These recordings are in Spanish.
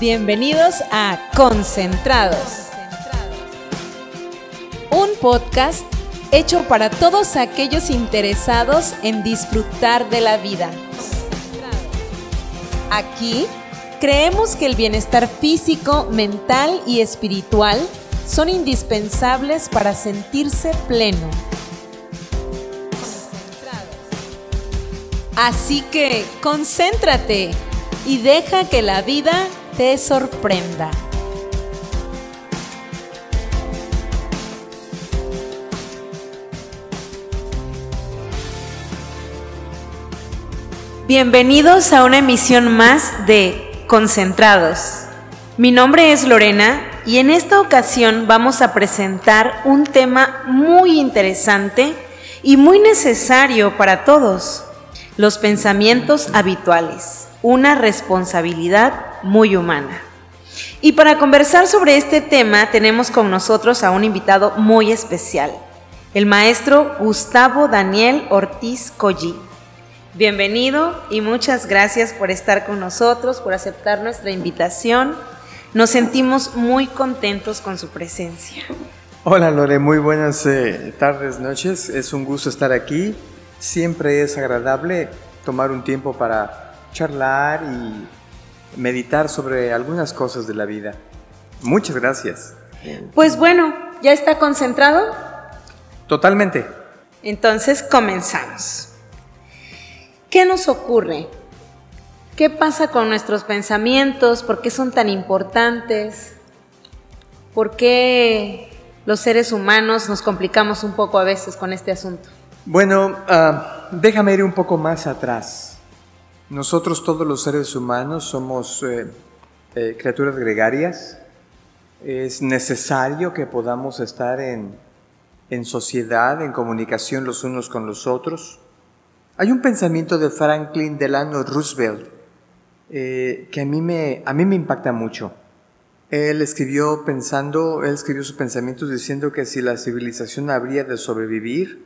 Bienvenidos a Concentrados. Un podcast hecho para todos aquellos interesados en disfrutar de la vida. Aquí creemos que el bienestar físico, mental y espiritual son indispensables para sentirse pleno. Así que concéntrate y deja que la vida te sorprenda. Bienvenidos a una emisión más de Concentrados. Mi nombre es Lorena y en esta ocasión vamos a presentar un tema muy interesante y muy necesario para todos, los pensamientos habituales una responsabilidad muy humana. Y para conversar sobre este tema tenemos con nosotros a un invitado muy especial, el maestro Gustavo Daniel Ortiz Colli. Bienvenido y muchas gracias por estar con nosotros, por aceptar nuestra invitación. Nos sentimos muy contentos con su presencia. Hola Lore, muy buenas eh, tardes, noches. Es un gusto estar aquí. Siempre es agradable tomar un tiempo para charlar y meditar sobre algunas cosas de la vida. Muchas gracias. Pues bueno, ¿ya está concentrado? Totalmente. Entonces comenzamos. ¿Qué nos ocurre? ¿Qué pasa con nuestros pensamientos? ¿Por qué son tan importantes? ¿Por qué los seres humanos nos complicamos un poco a veces con este asunto? Bueno, ah, déjame ir un poco más atrás. Nosotros todos los seres humanos somos eh, eh, criaturas gregarias. Es necesario que podamos estar en, sociedad, en comunicación los unos con los otros. Hay un pensamiento de Franklin Delano Roosevelt eh, que a mí, me, a mí me impacta mucho. Él escribió pensando, él escribió sus pensamientos diciendo que si la civilización habría de sobrevivir,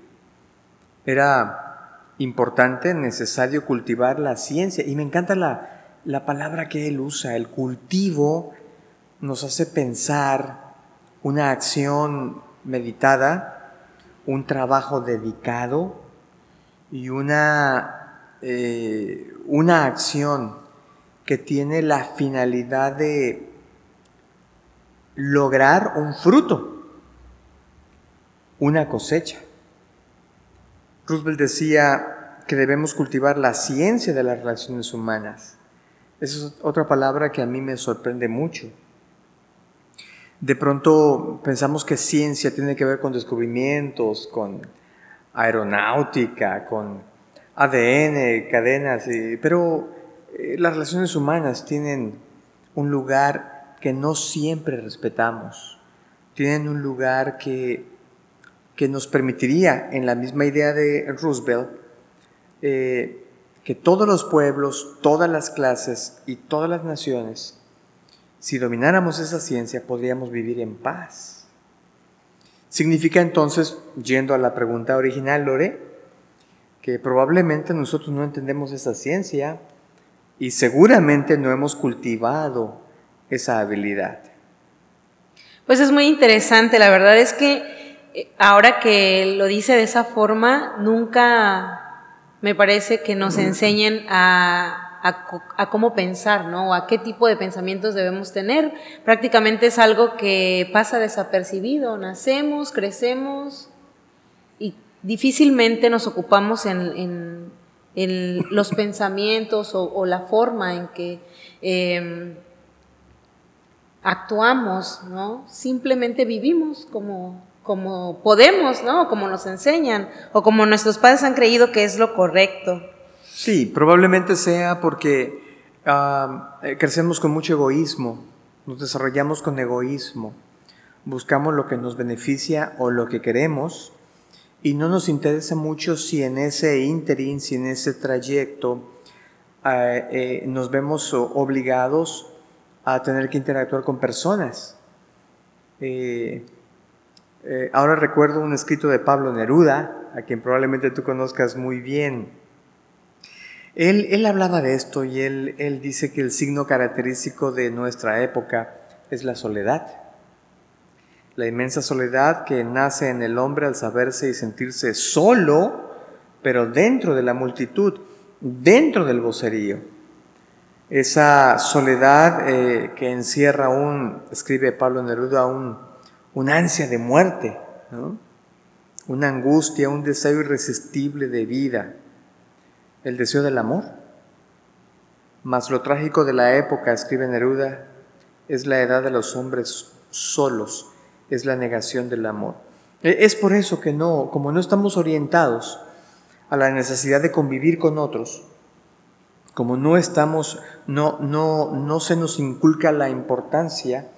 era importante, necesario cultivar la ciencia. Y me encanta la, la palabra que él usa, el cultivo nos hace pensar una acción meditada, un trabajo dedicado y una, eh, una acción que tiene la finalidad de lograr un fruto, una cosecha. Roosevelt decía que debemos cultivar la ciencia de las relaciones humanas. Esa es otra palabra que a mí me sorprende mucho. De pronto pensamos que ciencia tiene que ver con descubrimientos, con aeronáutica, con ADN, cadenas, pero eh, las relaciones humanas tienen un lugar que no siempre respetamos, tienen un lugar que que nos permitiría, en la misma idea de Roosevelt, eh, que todos los pueblos, todas las clases y todas las naciones, si domináramos esa ciencia, podríamos vivir en paz. Significa entonces, yendo a la pregunta original, Lore, que probablemente nosotros no entendemos esa ciencia y seguramente no hemos cultivado esa habilidad. Pues es muy interesante, la verdad es que ahora que lo dice de esa forma, nunca me parece que nos enseñen a, cómo pensar, ¿no? O a qué tipo de pensamientos debemos tener. Prácticamente es algo que pasa desapercibido. Nacemos, crecemos y difícilmente nos ocupamos en, los pensamientos o, la forma en que em, actuamos, ¿no? Simplemente vivimos como como podemos, ¿no? Como nos enseñan, o como nuestros padres han creído que es lo correcto. Sí, probablemente sea porque eh, crecemos con mucho egoísmo, nos desarrollamos con egoísmo, buscamos lo que nos beneficia o lo que queremos, y no nos interesa mucho si en ese interín, si en ese trayecto ah, eh, nos vemos obligados a tener que interactuar con personas. Eh, eh, ahora recuerdo un escrito de Pablo Neruda, a quien probablemente tú conozcas muy bien. Él, él hablaba de esto y él, él dice que el signo característico de nuestra época es la soledad. La inmensa soledad que nace en el hombre al saberse y sentirse solo, pero dentro de la multitud, dentro del vocerío. Esa soledad eh, que encierra un, escribe Pablo Neruda, un, un ansia de muerte, una angustia, un deseo irresistible de vida, el deseo del amor. Mas lo trágico de la época, escribe Neruda, es la edad de los hombres solos, es la negación del amor. E, es por eso que no, como no estamos orientados a la necesidad de convivir con otros, como no estamos, no, no, no se nos inculca la importancia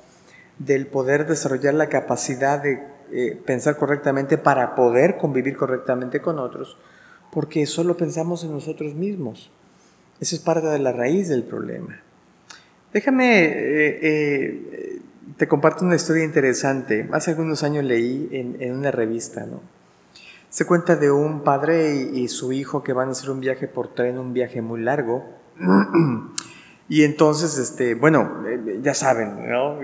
del poder desarrollar la capacidad de eh, pensar correctamente para poder convivir correctamente con otros, porque solo pensamos en nosotros mismos. Esa es parte de la raíz del problema. Déjame, eh, eh, te comparto una historia interesante. Hace algunos años leí en, una revista, ¿no? Se cuenta de un padre y, su hijo que van a hacer un viaje por tren, un viaje muy largo. y entonces, este, bueno, ya saben, ¿no?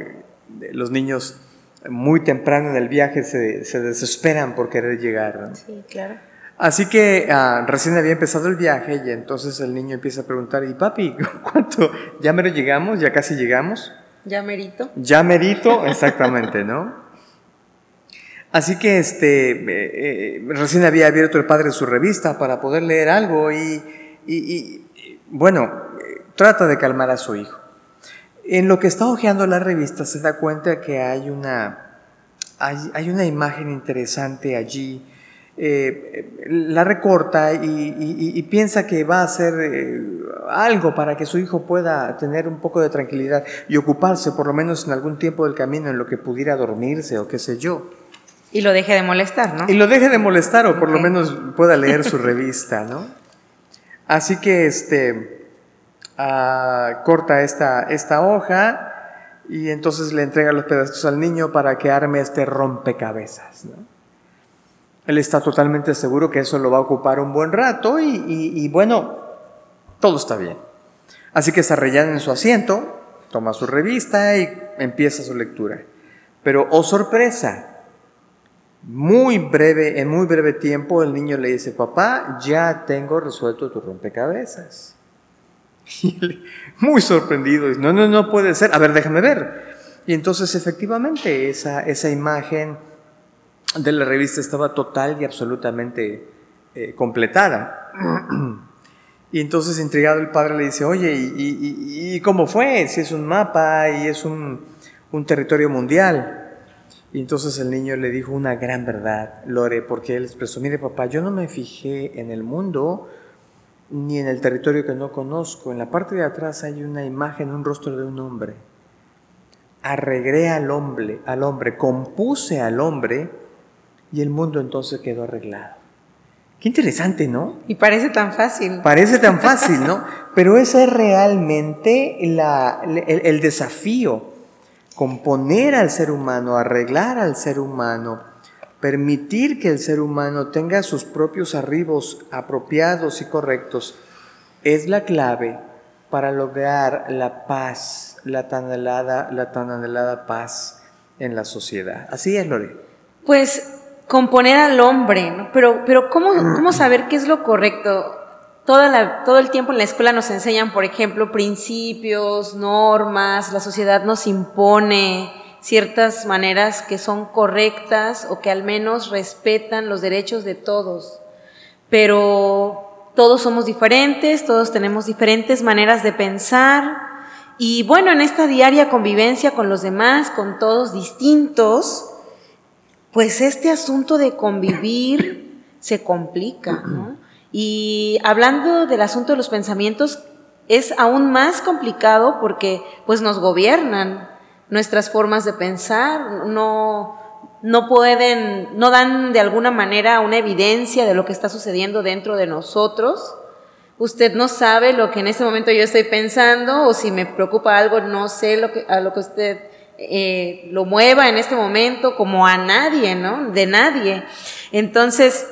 Los niños muy temprano en el viaje se, se desesperan por querer llegar. ¿no? Sí, claro. Así que ah, recién había empezado el viaje y entonces el niño empieza a preguntar, ¿y papi, cuánto? ¿Ya mero llegamos? ¿Ya casi llegamos? ¿Ya merito? Ya merito, exactamente, ¿no? Así que este, eh, eh, recién había abierto el padre su revista para poder leer algo y, y, bueno, trata de calmar a su hijo. En lo que está hojeando la revista se da cuenta que hay una, hay, hay una imagen interesante allí eh, la recorta y, piensa que va a hacer eh, algo para que su hijo pueda tener un poco de tranquilidad y ocuparse por lo menos en algún tiempo del camino en lo que pudiera dormirse o qué sé yo. Y lo deje de molestar, ¿no? Y lo deje de molestar o por lo menos pueda leer su revista, ¿no? Así que este, ah, corta esta, esta hoja y entonces le entrega los pedazos al niño para que arme este rompecabezas, ¿no? Él está totalmente seguro que eso lo va a ocupar un buen rato y, bueno, todo está bien. Así que se arrellana en su asiento, toma su revista y empieza su lectura. Pero, oh sorpresa, muy breve, en muy breve tiempo el niño le dice, papá, ya tengo resuelto tu rompecabezas. Muy sorprendido, dice, no, no, no puede ser, a ver, déjame ver. Y entonces efectivamente esa, esa imagen de la revista estaba total y absolutamente eh, completada. Y entonces, intrigado, el padre le dice, oye, ¿y, cómo fue? Si es un mapa y es un, territorio mundial. Y entonces el niño le dijo una gran verdad, Lore, porque él expresó, mire papá, yo no me fijé en el mundo ni en el territorio que no conozco. En la parte de atrás hay una imagen, un rostro de un hombre. Arreglé al hombre, al hombre, compuse al hombre y el mundo entonces quedó arreglado. Qué interesante, ¿no? Y parece tan fácil. Parece tan fácil, ¿no? Pero ese es realmente el, desafío, componer al ser humano, arreglar al ser humano, permitir que el ser humano tenga sus propios arribos apropiados y correctos, es la clave para lograr la paz, la tan anhelada, la tan anhelada paz en la sociedad. Así es, Lore. Pues componer al hombre, ¿no? Pero, pero ¿cómo, ¿cómo saber qué es lo correcto? Toda la, todo el tiempo en la escuela nos enseñan, por ejemplo, principios, normas, la sociedad nos impone ciertas maneras que son correctas o que al menos respetan los derechos de todos. Pero todos somos diferentes, todos tenemos diferentes maneras de pensar y bueno, en esta diaria convivencia con los demás, con todos distintos, pues este asunto de convivir se complica. Y hablando del asunto de los pensamientos, es aún más complicado porque pues nos gobiernan nuestras formas de pensar, no, no pueden, no dan de alguna manera una evidencia de lo que está sucediendo dentro de nosotros. Usted no sabe lo que en este momento yo estoy pensando o si me preocupa algo, no sé lo que, a lo que usted eh, lo mueva en este momento como a nadie, ¿no? De nadie. Entonces,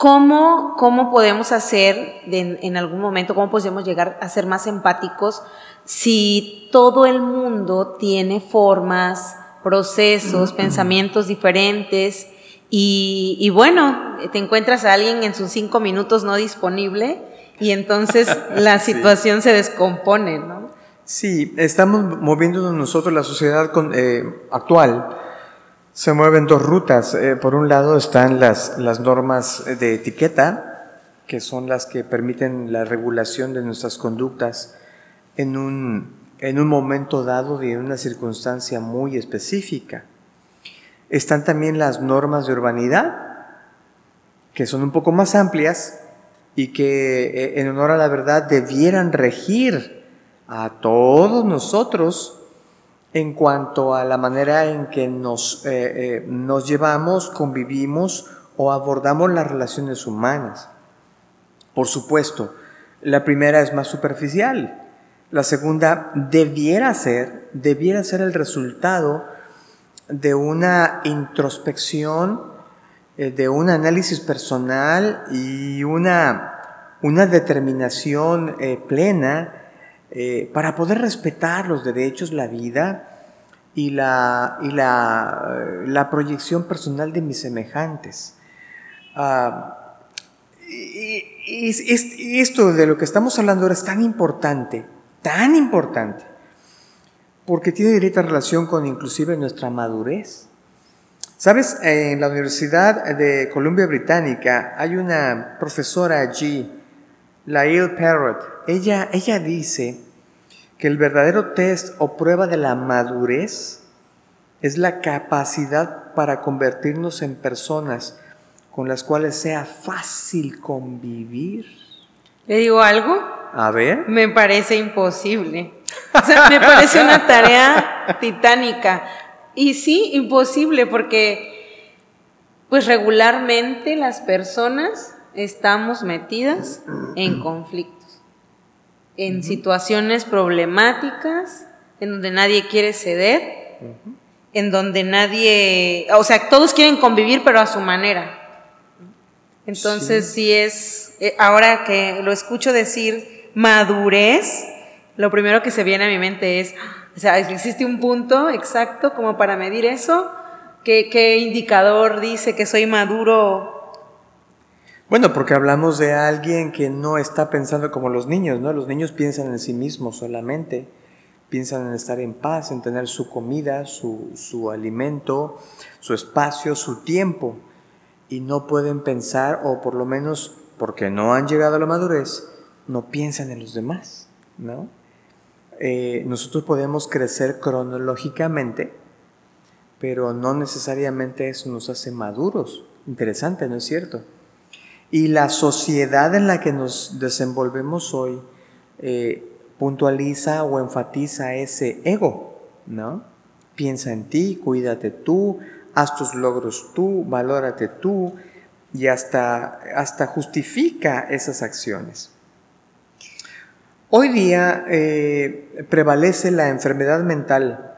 ¿Cómo, cómo podemos hacer en algún momento, cómo podemos llegar a ser más empáticos si todo el mundo tiene formas, procesos, pensamientos diferentes y, bueno, te encuentras a alguien en sus cinco minutos no disponible y entonces la situación se descompone, ¿no? Sí, estamos moviéndonos nosotros, la sociedad eh, actual se mueven dos rutas. Eh, por un lado están las, las normas de etiqueta, que son las que permiten la regulación de nuestras conductas en un, en un momento dado y en una circunstancia muy específica. Están también las normas de urbanidad, que son un poco más amplias y que eh, en honor a la verdad debieran regir a todos nosotros en cuanto a la manera en que nos, eh, eh, nos llevamos, convivimos o abordamos las relaciones humanas. Por supuesto, la primera es más superficial, la segunda debiera ser, debiera ser el resultado de una introspección, eh, de un análisis personal y una, una determinación eh, plena eh, para poder respetar los derechos, la vida y la, y la, proyección personal de mis semejantes. Ah, esto de lo que estamos hablando ahora es tan importante tan importante, porque tiene directa relación con inclusive nuestra madurez. Sabes, en la Universidad de Columbia Británica hay una profesora allí, Lael Parrott. Ella, ella dice que el verdadero test o prueba de la madurez es la capacidad para convertirnos en personas con las cuales sea fácil convivir. ¿Le digo algo? A ver. Me parece imposible. O sea, me parece una tarea titánica. Y sí, imposible, porque pues regularmente las personas estamos metidas en conflictos, en situaciones problemáticas, en donde nadie quiere ceder, en donde nadie, o sea, todos quieren convivir, pero a su manera. Entonces, sí, es, eh, ahora que lo escucho decir, madurez, lo primero que se viene a mi mente es, o sea, ¿existe un punto exacto como para medir eso? ¿Qué, indicador dice que soy maduro? Bueno, porque hablamos de alguien que no está pensando como los niños, ¿no? Los niños piensan en sí mismos solamente, piensan en estar en paz, en tener su comida, su, su alimento, su espacio, su tiempo, y no pueden pensar, o por lo menos porque no han llegado a la madurez, no piensan en los demás, ¿no? Eh, nosotros podemos crecer cronológicamente, pero no necesariamente eso nos hace maduros. Interesante, ¿no es cierto? Y la sociedad en la que nos desenvolvemos hoy eh, puntualiza o enfatiza ese ego, ¿no? Piensa en ti, cuídate tú, haz tus logros tú, valórate tú y hasta, hasta justifica esas acciones. Hoy día eh, prevalece la enfermedad mental.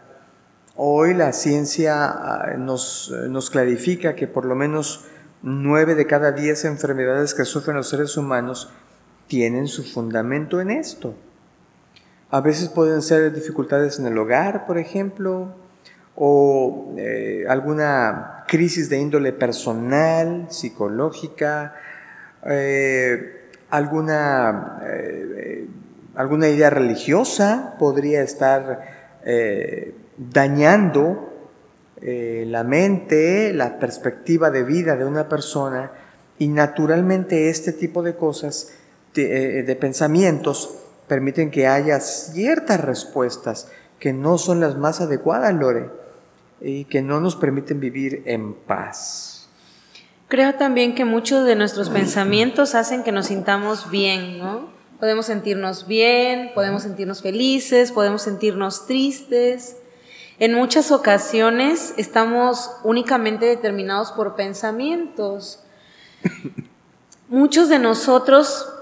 Hoy la ciencia ah, nos, nos, clarifica que por lo menos nueve de cada diez enfermedades que sufren los seres humanos tienen su fundamento en esto. A veces pueden ser dificultades en el hogar, por ejemplo, o eh, alguna crisis de índole personal, psicológica, eh, alguna alguna idea religiosa podría estar eh, dañando eh, la mente, la perspectiva de vida de una persona y naturalmente este tipo de cosas, de, eh, de pensamientos, permiten que haya ciertas respuestas que no son las más adecuadas, Lore, y que no nos permiten vivir en paz. Creo también que muchos de nuestros pensamientos hacen que nos sintamos bien, ¿no? Podemos sentirnos bien, podemos sentirnos felices, podemos sentirnos tristes. En muchas ocasiones estamos únicamente determinados por pensamientos. Muchos de nosotros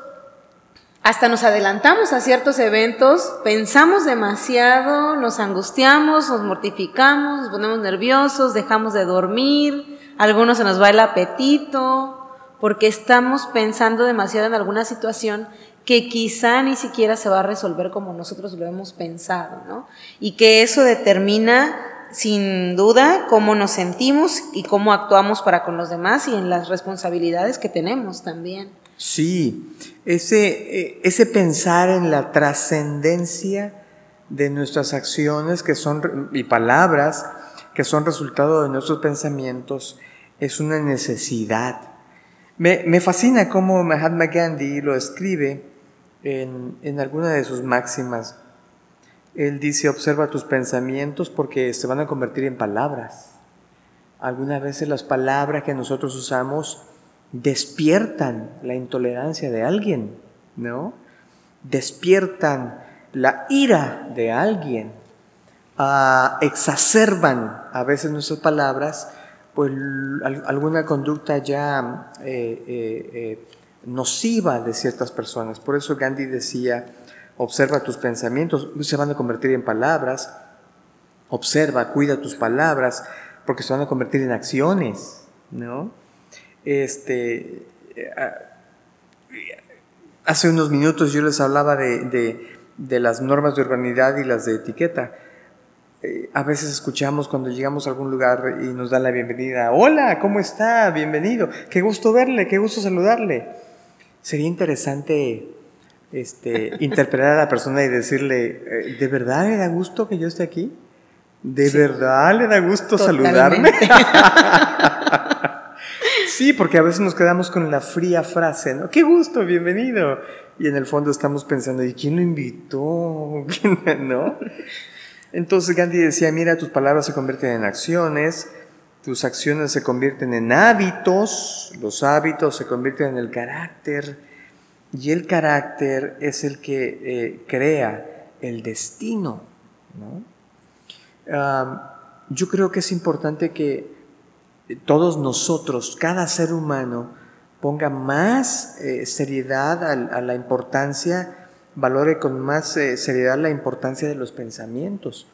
hasta nos adelantamos a ciertos eventos, pensamos demasiado, nos angustiamos, nos mortificamos, nos ponemos nerviosos, dejamos de dormir, algunos se nos va el apetito, porque estamos pensando demasiado en alguna situación que quizá ni siquiera se va a resolver como nosotros lo hemos pensado, ¿no? Y que eso determina sin duda cómo nos sentimos y cómo actuamos para con los demás y en las responsabilidades que tenemos también. Sí, ese, eh, ese pensar en la trascendencia de nuestras acciones que son, y palabras que son resultado de nuestros pensamientos es una necesidad. Me, me fascina cómo Mahatma Gandhi lo escribe en, en alguna de sus máximas. Él dice, observa tus pensamientos porque se van a convertir en palabras. Algunas veces las palabras que nosotros usamos despiertan la intolerancia de alguien, ¿no? Despiertan la ira de alguien, ah, exacerban a veces nuestras palabras, pues alguna conducta ya eh, eh, eh, nociva de ciertas personas. Por eso Gandhi decía, observa tus pensamientos, se van a convertir en palabras, observa, cuida tus palabras, porque se van a convertir en acciones, ¿no? Este, hace unos minutos yo les hablaba de, las normas de urbanidad y las de etiqueta. Eh, a veces escuchamos cuando llegamos a algún lugar y nos dan la bienvenida. Hola, ¿cómo está? Bienvenido. Qué gusto verle, qué gusto saludarle. Sería interesante este, interpretar a la persona y decirle, eh, ¿de verdad le da gusto que yo esté aquí? ¿De verdad le da gusto saludarme? Sí, porque a veces nos quedamos con la fría frase, ¿no? Qué gusto, bienvenido. Y en el fondo estamos pensando, ¿y quién lo invitó? ¿No? Entonces Gandhi decía, mira, tus palabras se convierten en acciones, tus acciones se convierten en hábitos, los hábitos se convierten en el carácter, y el carácter es el que eh, crea el destino. ¿no? yo creo que es importante que todos nosotros, cada ser humano, ponga más eh, seriedad a, la importancia, valore con más eh, seriedad la importancia de los pensamientos.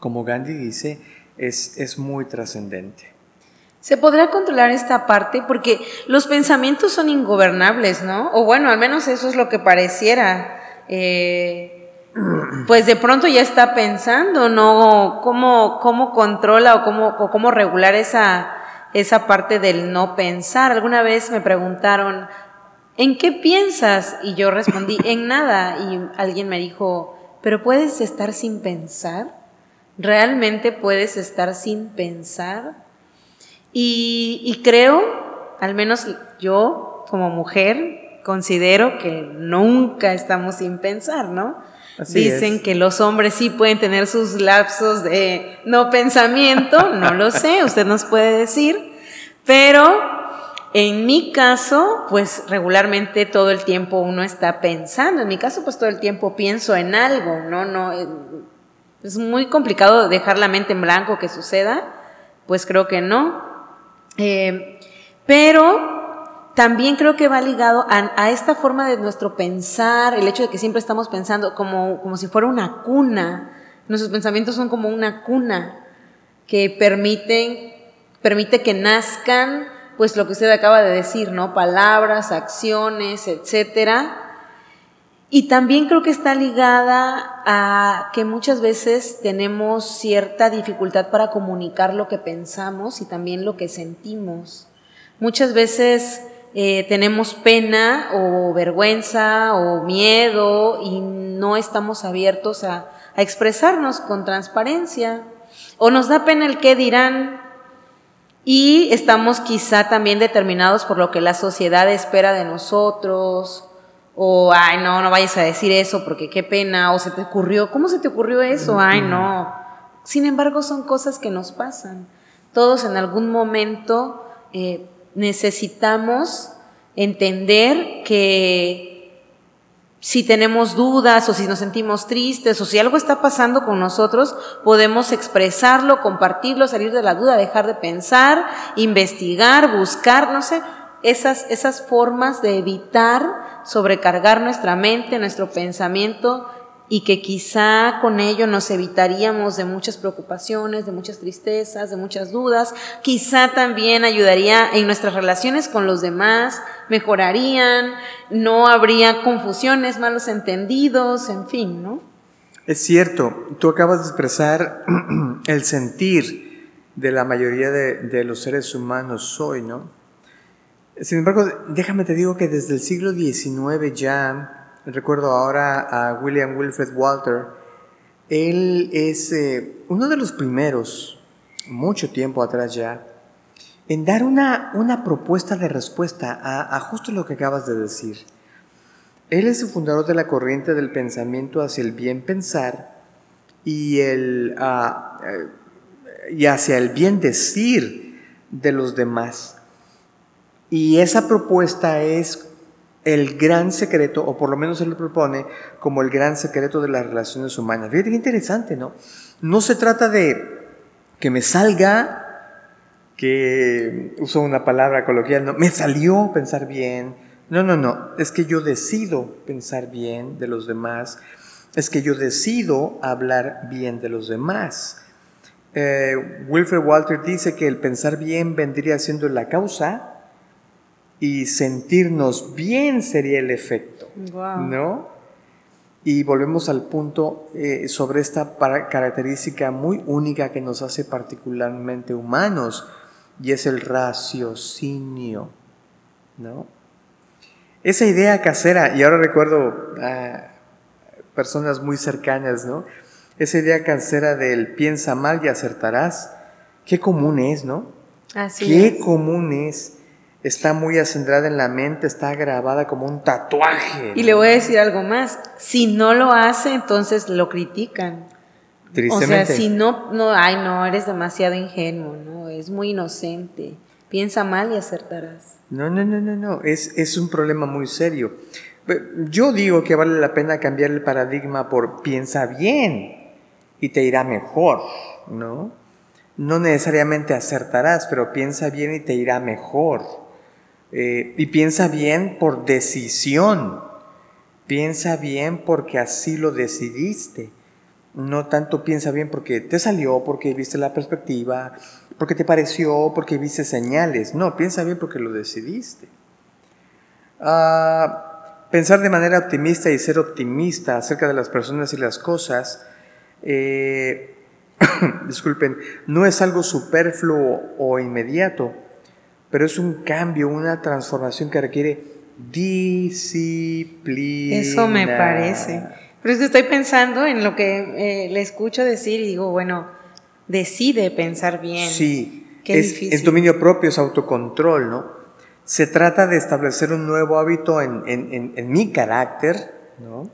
Como Gandhi dice, es, es muy trascendente. Se podrá controlar esta parte porque los pensamientos son ingobernables, ¿no? O bueno, al menos eso es lo que pareciera. Eh, pues de pronto ya está pensando, ¿no? ¿Cómo, cómo controla o cómo, cómo regular esa, esa parte del no pensar? Alguna vez me preguntaron, ¿en qué piensas? Y yo respondí, en nada. Y alguien me dijo, ¿pero puedes estar sin pensar? ¿Realmente puedes estar sin pensar? Y, y creo, al menos yo como mujer, considero que nunca estamos sin pensar, ¿no? Dicen que los hombres sí pueden tener sus lapsos de no pensamiento, no lo sé, usted nos puede decir, pero en mi caso, pues regularmente todo el tiempo uno está pensando, en mi caso pues todo el tiempo pienso en algo, ¿no? no eh, es muy complicado dejar la mente en blanco que suceda, pues creo que no. Eh, pero también creo que va ligado a, esta forma de nuestro pensar, el hecho de que siempre estamos pensando como, como si fuera una cuna. Nuestros pensamientos son como una cuna que permiten, permite que nazcan, pues lo que usted acaba de decir, ¿no? Palabras, acciones, etcétera. Y también creo que está ligada a que muchas veces tenemos cierta dificultad para comunicar lo que pensamos y también lo que sentimos. Muchas veces eh, tenemos pena o vergüenza o miedo y no estamos abiertos a, a expresarnos con transparencia. O nos da pena el qué dirán y estamos quizá también determinados por lo que la sociedad espera de nosotros. O, ay, no, no vayas a decir eso porque qué pena. O se te ocurrió, ¿cómo se te ocurrió eso? Ay, no. Sin embargo, son cosas que nos pasan. Todos en algún momento eh, necesitamos entender que si tenemos dudas o si nos sentimos tristes o si algo está pasando con nosotros, podemos expresarlo, compartirlo, salir de la duda, dejar de pensar, investigar, buscar, no sé, esas, esas formas de evitar sobrecargar nuestra mente, nuestro pensamiento y que quizá con ello nos evitaríamos de muchas preocupaciones, de muchas tristezas, de muchas dudas. Quizá también ayudaría en nuestras relaciones con los demás, mejorarían, no habría confusiones, malos entendidos, en fin, ¿no? Es cierto, tú acabas de expresar el sentir de la mayoría de, los seres humanos hoy, ¿no? Sin embargo, déjame te digo que desde el siglo XIX ya recuerdo ahora a William Wilfred Walter, él es eh, uno de los primeros, mucho tiempo atrás ya, en dar una, una propuesta de respuesta a, justo lo que acabas de decir. Él es el fundador de la corriente del pensamiento hacia el bien pensar y, el, eh, y hacia el bien decir de los demás. Y esa propuesta es el gran secreto, o por lo menos se lo propone como el gran secreto de las relaciones humanas. Fíjate qué interesante, ¿no? No se trata de que me salga, que uso una palabra coloquial, no, me salió pensar bien. No, no, no, es que yo decido pensar bien de los demás, es que yo decido hablar bien de los demás. Eh, Wilfred Walter dice que el pensar bien vendría siendo la causa y sentirnos bien sería el efecto, ¿no? Y volvemos al punto eh, sobre esta característica muy única que nos hace particularmente humanos y es el raciocinio, ¿no? Esa idea casera, y ahora recuerdo a personas muy cercanas, ¿no? Esa idea casera del piensa mal y acertarás, qué común es, ¿no? Así qué común es está muy acendrada en la mente, está grabada como un tatuaje. Y le voy a decir algo más, si no lo hace, entonces lo critican. Tristemente. O sea, si no, no, ay, no, eres demasiado ingenuo, ¿no? Es muy inocente. Piensa mal y acertarás. No, no, no, no, no, es, es un problema muy serio. Yo digo que vale la pena cambiar el paradigma por piensa bien y te irá mejor, ¿no? No necesariamente acertarás, pero piensa bien y te irá mejor. Eh, y piensa bien por decisión. Piensa bien porque así lo decidiste. No tanto piensa bien porque te salió, porque viste la perspectiva, porque te pareció, porque viste señales. No, piensa bien porque lo decidiste. Ah, pensar de manera optimista y ser optimista acerca de las personas y las cosas, eh, disculpen, no es algo superfluo o inmediato pero es un cambio, una transformación que requiere disciplina. Eso me parece. Pero es que estoy pensando en lo que eh, le escucho decir y digo, bueno, decide pensar bien. Sí, es, es, dominio propio, es autocontrol, ¿no? Se trata de establecer un nuevo hábito en, en, en mi carácter, ¿no?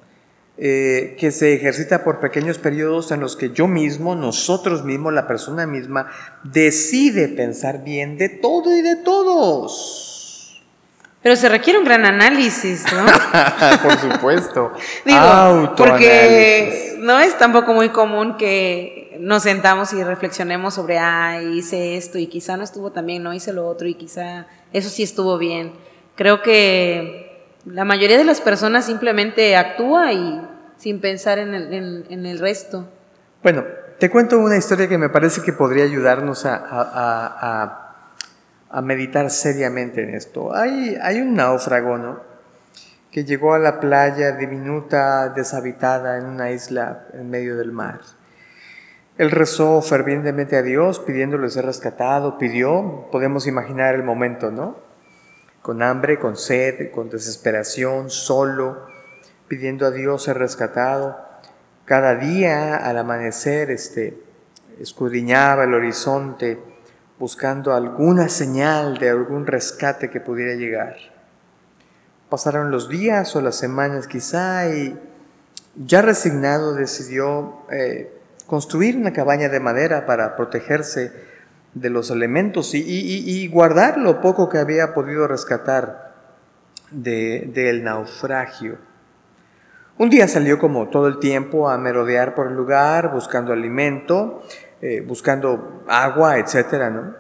Eh, que se ejercita por pequeños periodos en los que yo mismo, nosotros mismos, la persona misma, decide pensar bien de todo y de todos. Pero se requiere un gran análisis, ¿no? por supuesto. Digo, porque no es tampoco muy común que nos sentamos y reflexionemos sobre, ah, hice esto y quizá no estuvo tan bien, no hice lo otro y quizá eso sí estuvo bien. Creo que la mayoría de las personas simplemente actúa y sin pensar en el, resto. Bueno, te cuento una historia que me parece que podría ayudarnos a, meditar seriamente en esto. Hay, hay un náufrago, ¿no? Que llegó a la playa diminuta, deshabitada, en una isla en medio del mar. Él rezó fervientemente a Dios pidiéndole ser rescatado, pidió, podemos imaginar el momento, ¿no? Con hambre, con sed, con desesperación, solo, pidiendo a Dios ser rescatado. Cada día al amanecer este, escudriñaba el horizonte buscando alguna señal de algún rescate que pudiera llegar. Pasaron los días o las semanas quizá y ya resignado decidió eh, construir una cabaña de madera para protegerse de los elementos y, guardar lo poco que había podido rescatar del naufragio. Un día salió como todo el tiempo a merodear por el lugar, buscando alimento, eh, buscando agua, etc. ¿no?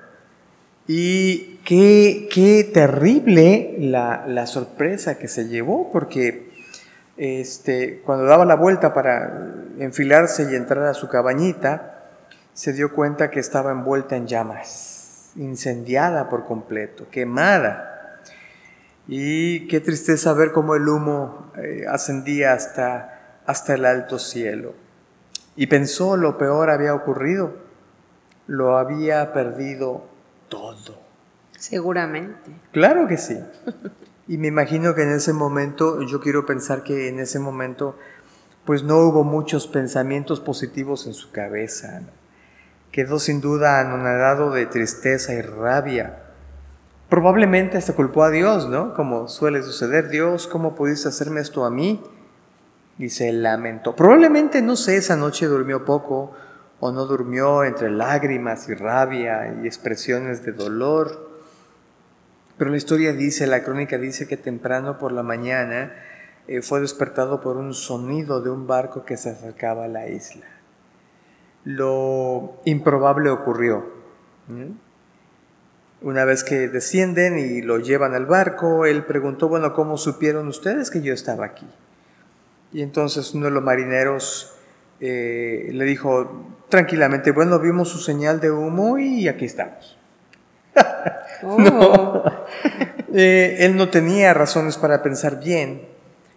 Y qué, qué terrible la, la, sorpresa que se llevó, porque este, cuando daba la vuelta para enfilarse y entrar a su cabañita, se dio cuenta que estaba envuelta en llamas, incendiada por completo, quemada. Y qué tristeza ver cómo el humo eh, ascendía hasta, hasta el alto cielo. Y pensó lo peor había ocurrido, lo había perdido todo. Seguramente. Claro que sí. Y me imagino que en ese momento, yo quiero pensar que en ese momento, pues no hubo muchos pensamientos positivos en su cabeza. Quedó sin duda anonadado de tristeza y rabia. Probablemente hasta culpó a Dios, ¿no? Como suele suceder, Dios, ¿cómo pudiste hacerme esto a mí? Y se lamentó. Probablemente, no sé, esa noche durmió poco o no durmió entre lágrimas y rabia y expresiones de dolor. Pero la historia dice, la crónica dice que temprano por la mañana eh, fue despertado por un sonido de un barco que se acercaba a la isla. Lo improbable ocurrió. Una vez que descienden y lo llevan al barco, él preguntó, bueno, ¿cómo supieron ustedes que yo estaba aquí? Y entonces uno de los marineros eh, le dijo tranquilamente, bueno, vimos su señal de humo y aquí estamos. Oh. Eh, él no tenía razones para pensar bien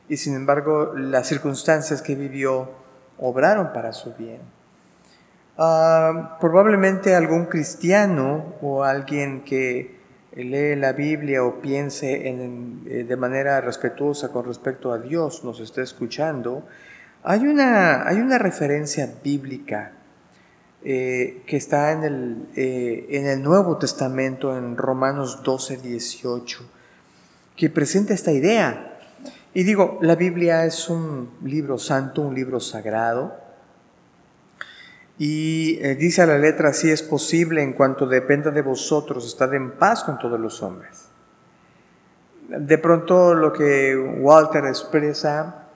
y sin embargo las circunstancias que vivió obraron para su bien. Ah, probablemente algún cristiano o alguien que lee la Biblia o piense en, eh, de manera respetuosa con respecto a Dios nos esté escuchando, hay una, hay una referencia bíblica eh, que está en el, eh, en el Nuevo Testamento, en Romanos 12, 18, que presenta esta idea. Y digo, la Biblia es un libro santo, un libro sagrado, y eh, dice a la letra, si es posible, en cuanto dependa de vosotros, estad en paz con todos los hombres. De pronto lo que Walter expresa,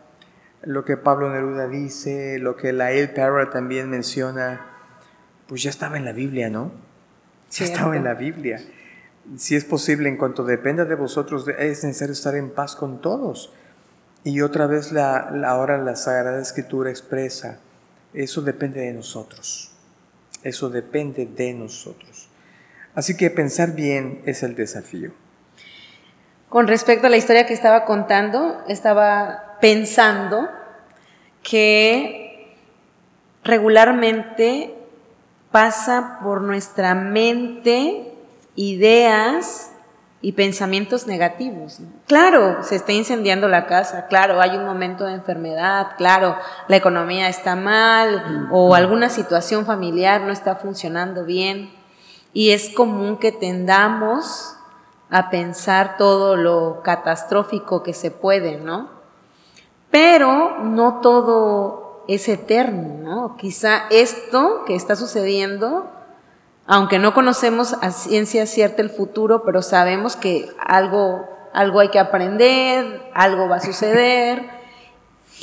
lo que Pablo Neruda dice, lo que la El Parra también menciona, pues ya estaba en la Biblia, ¿no? Ya estaba en la Biblia. Si es posible, en cuanto dependa de vosotros, es necesario estar en paz con todos. Y otra vez la, ahora la Sagrada Escritura expresa, eso depende de nosotros. Eso depende de nosotros. Así que pensar bien es el desafío. Con respecto a la historia que estaba contando, estaba pensando que regularmente pasa por nuestra mente ideas y pensamientos negativos. Claro, se está incendiando la casa, claro, hay un momento de enfermedad, claro, la economía está mal o alguna situación familiar no está funcionando bien y es común que tendamos a pensar todo lo catastrófico que se puede, ¿no? Pero no todo es eterno, ¿no? Quizá esto que está sucediendo, aunque no conocemos a ciencia cierta el futuro, pero sabemos que algo, algo hay que aprender, algo va a suceder.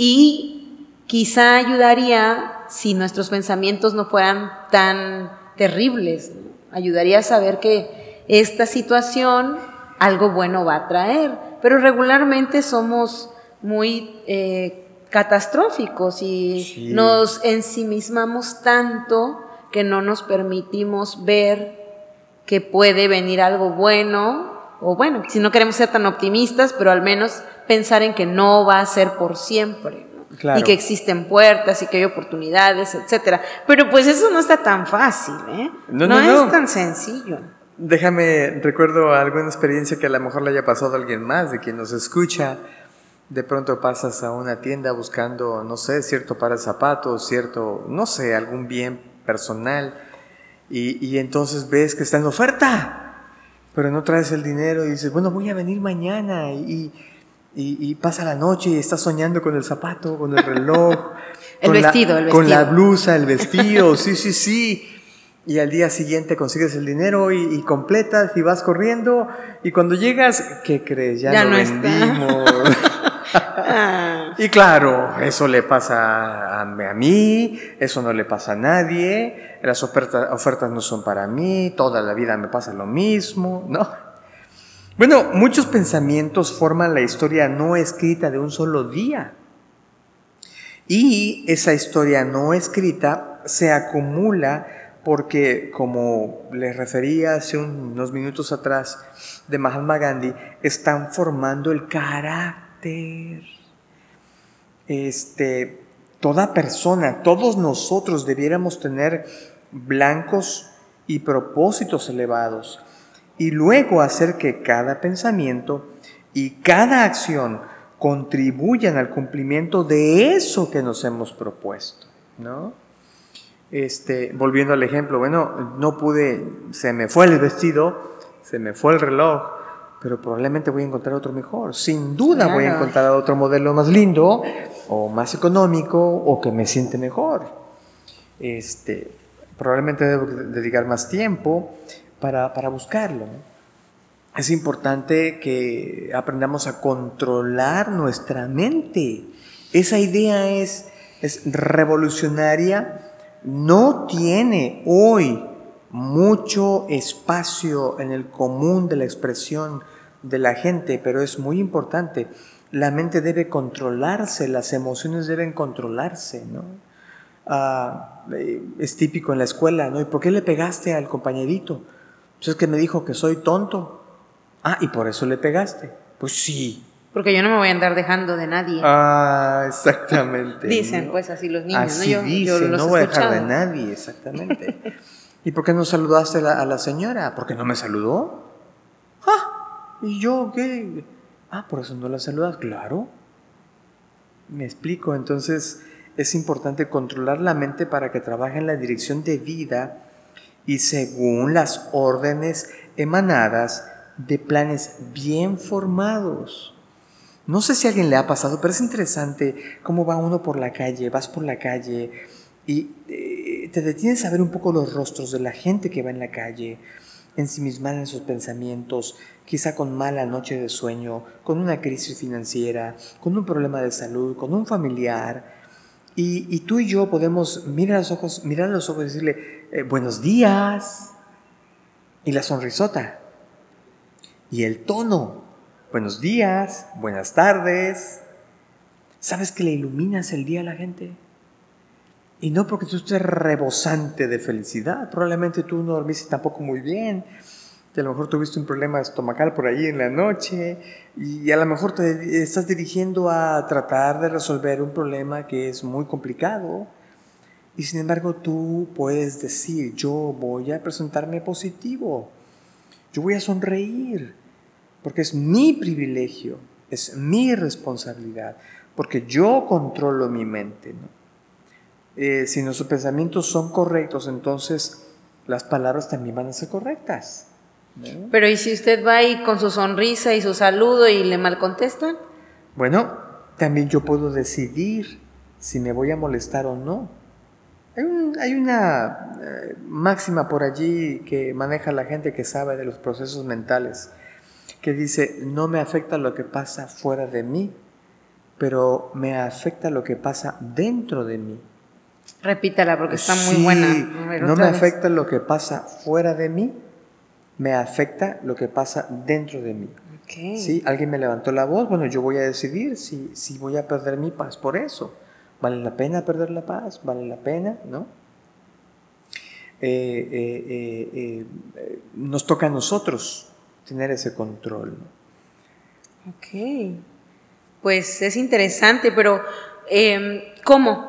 Y quizá ayudaría si nuestros pensamientos no fueran tan terribles, ayudaría a saber que esta situación algo bueno va a traer, pero regularmente somos muy eh, catastróficos y nos ensimismamos tanto que no nos permitimos ver que puede venir algo bueno, o bueno, si no queremos ser tan optimistas, pero al menos pensar en que no va a ser por siempre. Y que existen puertas y que hay oportunidades, etcétera. Pero pues eso no está tan fácil, ¿eh? No, es tan sencillo. Déjame, recuerdo alguna experiencia que a lo mejor le haya pasado a alguien más, de quien nos escucha, de pronto pasas a una tienda buscando, no sé, cierto para zapatos, cierto, no sé, algún bien personal, y, entonces ves que está en oferta, pero no traes el dinero y dices, bueno, voy a venir mañana, y, y pasa la noche y estás soñando con el zapato, con el reloj, el vestido, el vestido. Con la blusa, el vestido, sí, sí, sí. Y al día siguiente consigues el dinero y, completas y vas corriendo. Y cuando llegas, ¿qué crees? Ya, no, vendimos. y claro, eso le pasa a, mí, eso no le pasa a nadie, las ofertas, no son para mí, toda la vida me pasa lo mismo, ¿no? Bueno, muchos pensamientos forman la historia no escrita de un solo día. Y esa historia no escrita se acumula porque, como les refería hace unos minutos atrás de Mahatma Gandhi, están formando el carácter. Este, toda persona, todos nosotros debiéramos tener blancos y propósitos elevados y luego hacer que cada pensamiento y cada acción contribuyan al cumplimiento de eso que nos hemos propuesto, ¿no? Este, volviendo al ejemplo, bueno, no pude, se me fue el vestido, se me fue el reloj, pero probablemente voy a encontrar otro mejor. Sin duda voy a encontrar otro modelo más lindo o más económico o que me siente mejor. Este, probablemente debo dedicar más tiempo para, para buscarlo. Es importante que aprendamos a controlar nuestra mente. Esa idea es, es revolucionaria, no tiene hoy mucho espacio en el común de la expresión de la gente, pero es muy importante. La mente debe controlarse, las emociones deben controlarse, ¿no? Ah, eh, es típico en la escuela, ¿no? ¿Y por qué le pegaste al compañerito? Pues es que me dijo que soy tonto. Ah, ¿y por eso le pegaste? Pues sí. Porque yo no me voy a andar dejando de nadie. Ah, exactamente. dicen, pues así los niños, así ¿no? dicen, no voy a dejar de nadie, exactamente. ¿Y por qué no saludaste a la, señora? ¿Por qué no me saludó? Ah, ¿y yo qué? Ah, por eso no la saludas, claro. Me explico, entonces es importante controlar la mente para que trabaje en la dirección de vida y según las órdenes emanadas de planes bien formados. No sé si a alguien le ha pasado, pero es interesante cómo va uno por la calle, vas por la calle y eh, te detienes a ver un poco los rostros de la gente que va en la calle, ensimismada en sus pensamientos, quizá con mala noche de sueño, con una crisis financiera, con un problema de salud, con un familiar. Y, tú y yo podemos mirar los ojos, mirar los ojos y decirle, eh, buenos días. Y la sonrisota. Y el tono. Buenos días, buenas tardes. ¿Sabes que le iluminas el día a la gente? Y no porque tú estés rebosante de felicidad, probablemente tú no dormiste tampoco muy bien, a lo mejor tuviste un problema estomacal por ahí en la noche. Y a lo mejor te estás dirigiendo a tratar de resolver un problema que es muy complicado. Y sin embargo tú puedes decir, yo voy a presentarme positivo, yo voy a sonreír, porque es mi privilegio, es mi responsabilidad, porque yo controlo mi mente. Eh, si nuestros pensamientos son correctos, entonces las palabras también van a ser correctas. Pero ¿y si usted va ahí con su sonrisa y su saludo y le mal contestan? Bueno, también yo puedo decidir si me voy a molestar o no. Hay, una eh, máxima por allí que maneja la gente que sabe de los procesos mentales, que dice, no me afecta lo que pasa fuera de mí, pero me afecta lo que pasa dentro de mí. Repítala porque está muy buena. no me afecta lo que pasa fuera de mí, me afecta lo que pasa dentro de mí. Si alguien me levantó la voz, bueno, yo voy a decidir si, si voy a perder mi paz por eso. ¿Vale la pena perder la paz? ¿Vale la pena? ¿No? Eh, eh, eh, nos toca a nosotros tener ese control. Ok, pues es interesante, pero em, ¿cómo?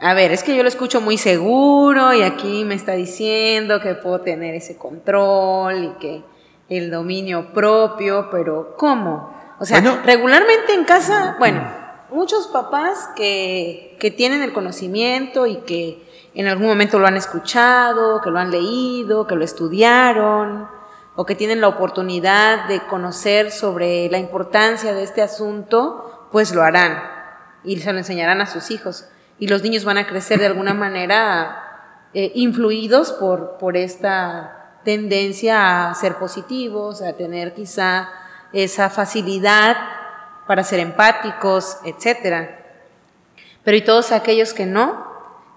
A ver, es que yo lo escucho muy seguro y aquí me está diciendo que puedo tener ese control y que el dominio propio, pero ¿cómo? O sea, regularmente en casa, bueno, muchos papás que, que tienen el conocimiento y que en algún momento lo han escuchado, que lo han leído, que lo estudiaron, o que tienen la oportunidad de conocer sobre la importancia de este asunto, pues lo harán y se lo enseñarán a sus hijos y los niños van a crecer de alguna manera eh, influidos por, por esta tendencia a ser positivos, a tener quizá esa facilidad para ser empáticos, etc. Pero y todos aquellos que no,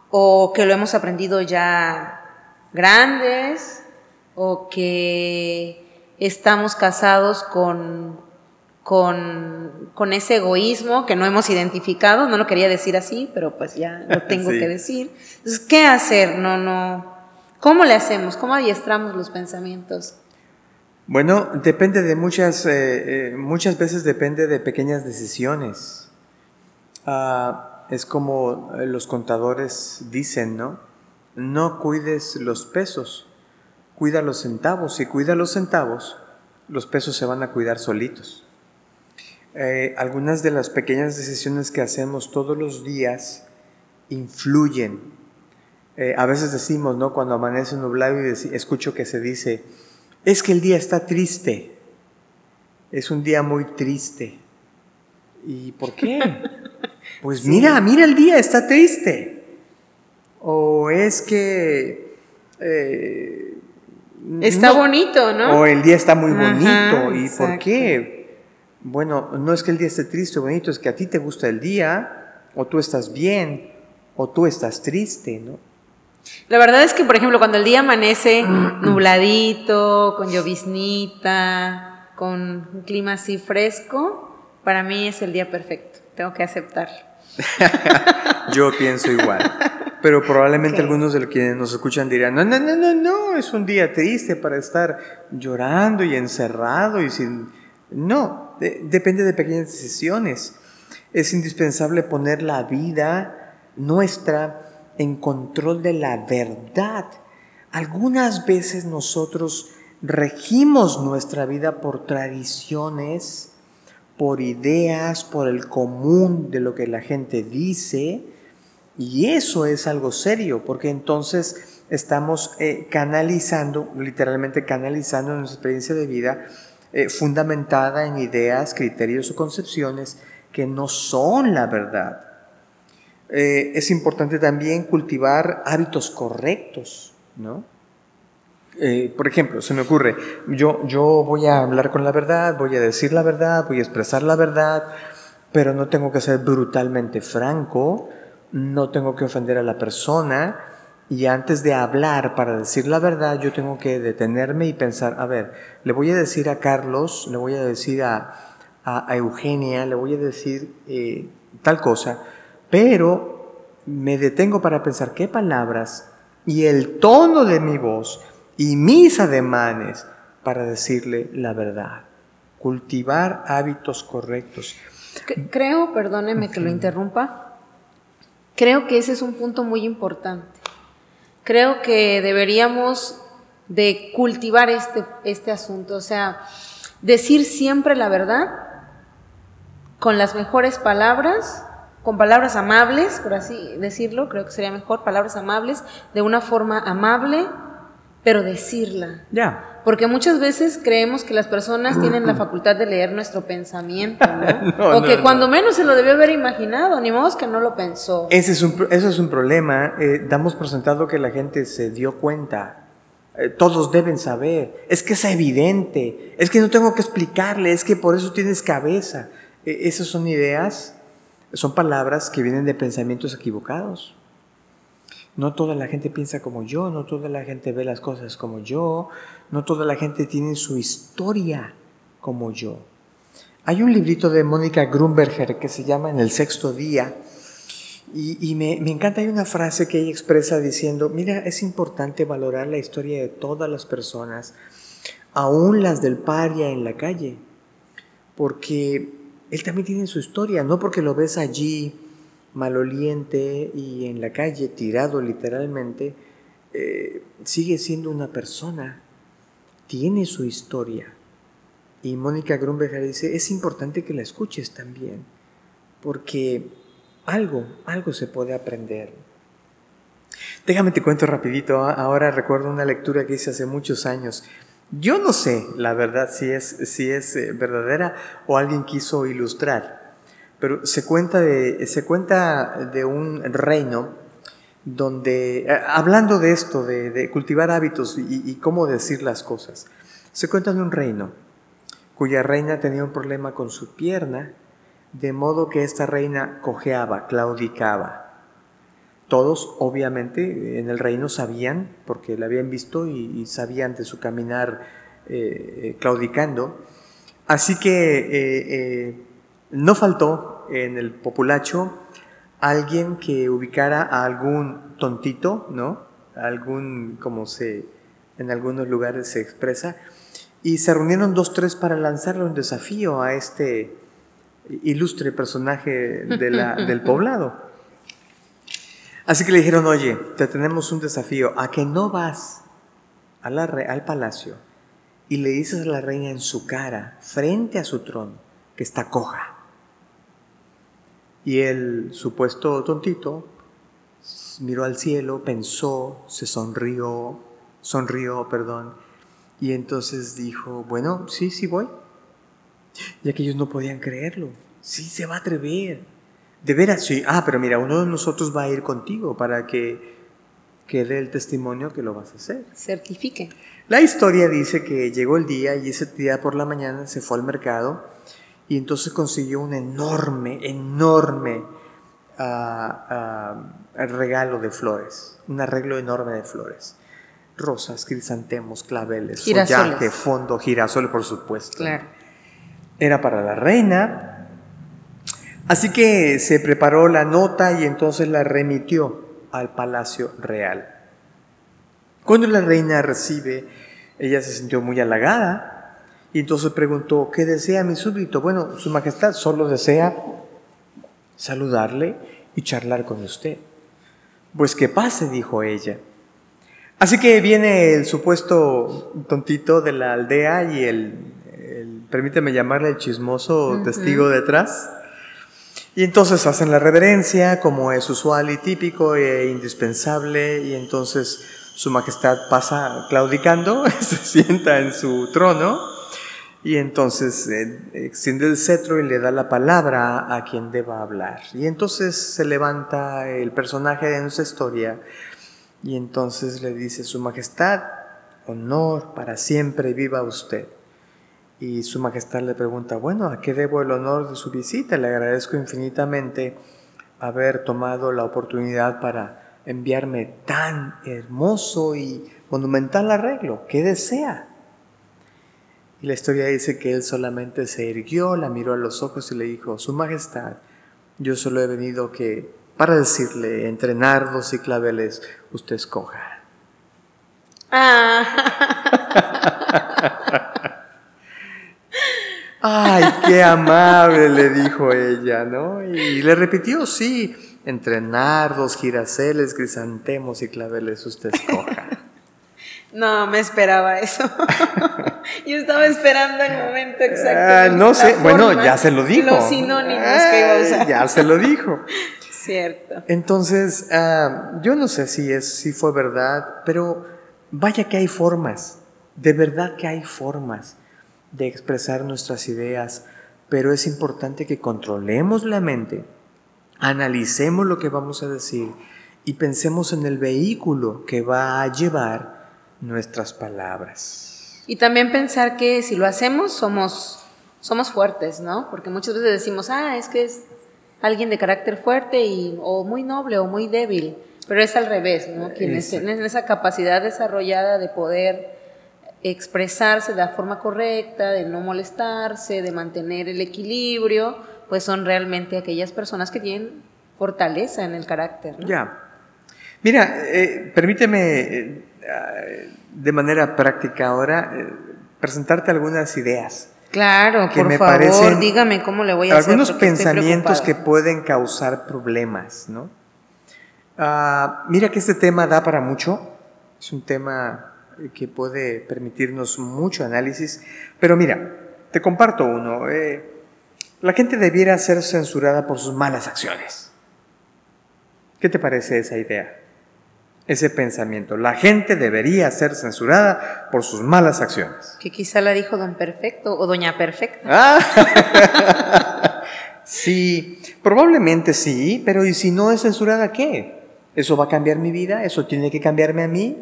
o que lo hemos aprendido ya grandes, o que estamos casados con con, con, ese egoísmo que no hemos identificado, no lo quería decir así, pero pues ya lo tengo que decir. Entonces, ¿qué hacer? No, no. ¿Cómo le hacemos? ¿Cómo adiestramos los pensamientos? Bueno, depende de muchas, eh, eh, muchas veces depende de pequeñas decisiones. Ah, es como eh, los contadores dicen, ¿no? No cuides los pesos, cuida los centavos. Si cuida los centavos, los pesos se van a cuidar solitos. Algunas de las pequeñas decisiones que hacemos todos los días influyen. a veces decimos, ¿no? Cuando amanece nublado y escucho que se dice, es que el día está triste. Es un día muy triste. ¿Y por qué? Pues mira, mira el día, está triste. O es que... Eh, está bonito, ¿no? O el día está muy bonito. ¿Y por qué? Bueno, no es que el día esté triste o bonito, es que a ti te gusta el día, o tú estás bien, o tú estás triste, ¿no? La verdad es que, por ejemplo, cuando el día amanece nubladito, con lloviznita, con un clima así fresco, para mí es el día perfecto. Tengo que aceptarlo. Yo pienso igual. Pero probablemente algunos de los que nos escuchan dirán, no, no, no, no, no, es un día triste para estar llorando y encerrado y sin... No, depende de pequeñas decisiones. Es indispensable poner la vida nuestra en control de la verdad. Algunas veces nosotros regimos nuestra vida por tradiciones, por ideas, por el común de lo que la gente dice, y eso es algo serio, porque entonces estamos eh, canalizando, literalmente canalizando nuestra experiencia de vida eh, fundamentada en ideas, criterios o concepciones que no son la verdad. Eh, es importante también cultivar hábitos correctos, ¿no? Eh, por ejemplo, se me ocurre, yo, yo voy a hablar con la verdad, voy a decir la verdad, voy a expresar la verdad, pero no tengo que ser brutalmente franco, no tengo que ofender a la persona, y antes de hablar para decir la verdad, yo tengo que detenerme y pensar, a ver, le voy a decir a Carlos, le voy a decir a, Eugenia, le voy a decir eh, tal cosa, pero me detengo para pensar qué palabras y el tono de mi voz y mis ademanes para decirle la verdad. Cultivar hábitos correctos. Creo, perdóneme que lo interrumpa, creo que ese es un punto muy importante. Creo que deberíamos de cultivar este, este asunto, o sea, decir siempre la verdad con las mejores palabras con palabras amables, por así decirlo, creo que sería mejor, palabras amables, de una forma amable, pero decirla. Ya. Porque muchas veces creemos que las personas tienen la facultad de leer nuestro pensamiento, ¿no? o que cuando menos se lo debió haber imaginado, ni modo que no lo pensó. Ese es un, eso es un problema. Eh, damos por sentado que la gente se dio cuenta. Eh, todos deben saber. Es que es evidente. Es que no tengo que explicarle. Es que por eso tienes cabeza. E, esas son ideas son palabras que vienen de pensamientos equivocados. No toda la gente piensa como yo, no toda la gente ve las cosas como yo, no toda la gente tiene su historia como yo. Hay un librito de Mónica Grunberger que se llama En el sexto día y, me, me, encanta, hay una frase que ella expresa diciendo, mira, es importante valorar la historia de todas las personas, aún las del paria en la calle, porque él también tiene su historia, no porque lo ves allí maloliente y en la calle tirado literalmente, eh, sigue siendo una persona, tiene su historia. Y Mónica Grunberger dice, es importante que la escuches también, porque algo, algo se puede aprender. Déjame te cuento rapidito, ahora recuerdo una lectura que hice hace muchos años yo no sé, la verdad, si es, si es eh, verdadera o alguien quiso ilustrar, pero se cuenta de, se cuenta de un reino donde, eh, hablando de esto, de, cultivar hábitos y, cómo decir las cosas, se cuenta de un reino cuya reina tenía un problema con su pierna, de modo que esta reina cojeaba, claudicaba. Todos, obviamente, en el reino sabían, porque la habían visto y, sabían de su caminar eh, eh, claudicando, Así que no faltó en el populacho alguien que ubicara a algún tontito, ¿no? Algún, como se en algunos lugares se expresa, y se reunieron dos, tres para lanzarle un desafío a este ilustre personaje del poblado. Así que le dijeron, oye, te tenemos un desafío, a que no vas a la, al palacio y le dices a la reina en su cara, frente a su trono, que está coja. Y el supuesto tontito miró al cielo, pensó, se sonrió, sonrió, perdón, y entonces dijo, bueno, sí, sí voy. Ya que ellos no podían creerlo, sí se va a atrever. De veras, sí. Ah, pero mira, uno de nosotros va a ir contigo para que, que dé el testimonio que lo vas a hacer. Certifique. La historia dice que llegó el día y ese día por la mañana se fue al mercado y entonces consiguió un enorme, enorme ah, ah, regalo de flores, un arreglo enorme de flores. Rosas, crisantemos, claveles, follaje, fondo, girasol, por supuesto. Claro. Era para la reina, Así que se preparó la nota y entonces la remitió al palacio real. Cuando la reina recibe, ella se sintió muy halagada y entonces preguntó, ¿qué desea mi súbdito? Bueno, Su Majestad solo desea saludarle y charlar con usted. Pues que pase, dijo ella. Así que viene el supuesto tontito de la aldea y el, permíteme llamarle el chismoso testigo detrás y entonces hacen la reverencia como es usual y típico e indispensable y entonces su majestad pasa claudicando, se sienta en su trono y entonces eh, extiende el cetro y le da la palabra a quien deba hablar. Y entonces se levanta el personaje de nuestra historia y entonces le dice, Su Majestad, honor para siempre viva usted. Y su majestad le pregunta, bueno, ¿a qué debo el honor de su visita? Le agradezco infinitamente haber tomado la oportunidad para enviarme tan hermoso y monumental arreglo. ¿Qué desea? Y la historia dice que él solamente se irguió, la miró a los ojos y le dijo, Su Majestad, yo solo he venido que para decirle, entre nardos y claveles, usted escoja. Ah. Ay, qué amable, le dijo ella, ¿no? Y le repitió, sí, entre nardos, giraceles, crisantemos y claveles usted escoja. No, me esperaba eso. Yo estaba esperando el momento exacto. Ah, no sé, bueno, ya se lo dijo. Los sinónimos que iba a usar. Ya se lo dijo. Cierto. Entonces, ah, yo no sé si, es, si fue verdad, pero vaya que hay formas. De verdad que hay formas de expresar nuestras ideas, pero es importante que controlemos la mente, analicemos lo que vamos a decir y pensemos en el vehículo que va a llevar nuestras palabras. Y también pensar que si lo hacemos somos, somos fuertes, ¿no? Porque muchas veces decimos, ah, es que es alguien de carácter fuerte y, o muy noble o muy débil, pero es al revés, ¿no? Quienes tienen esa capacidad desarrollada de poder expresarse de la forma correcta, de no molestarse, de mantener el equilibrio, pues son realmente aquellas personas que tienen fortaleza en el carácter. Ya. Mira, eh, permíteme eh, de manera práctica ahora eh, presentarte algunas ideas. Claro, que por me favor, parecen dígame cómo le voy a algunos hacer. Algunos pensamientos que pueden causar problemas, ¿no? Ah, mira que este tema da para mucho. Es un tema que puede permitirnos mucho análisis. Pero mira, te comparto uno. Eh, la gente debiera ser censurada por sus malas acciones. ¿Qué te parece esa idea? Ese pensamiento. La gente debería ser censurada por sus malas acciones. Que quizá la dijo don Perfecto o doña Perfecta. Ah. sí, probablemente sí, pero ¿y si no es censurada qué? ¿Eso va a cambiar mi vida? ¿Eso tiene que cambiarme a mí?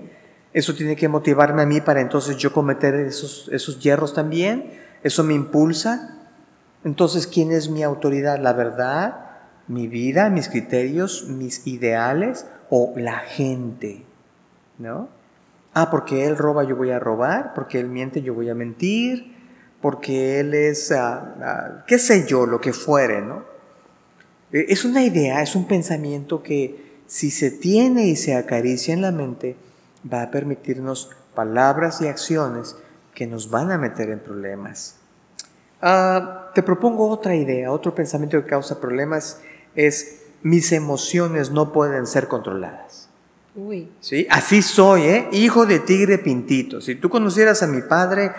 Eso tiene que motivarme a mí para entonces yo cometer esos, esos hierros también. Eso me impulsa. Entonces, ¿quién es mi autoridad? ¿La verdad? ¿Mi vida? ¿Mis criterios? ¿Mis ideales? ¿O la gente? ¿No? Ah, porque él roba, yo voy a robar. Porque él miente, yo voy a mentir. porque él es, ah, ah, qué sé yo, lo que fuere, ¿no? Eh, es una idea, es un pensamiento que si se tiene y se acaricia en la mente, va a permitirnos palabras y acciones que nos van a meter en problemas. Ah, te propongo otra idea, otro pensamiento que causa problemas es mis emociones no pueden ser controladas. Uy. ¿Sí? Así soy, ¿eh? hijo de tigre pintito. Si tú conocieras a mi padre,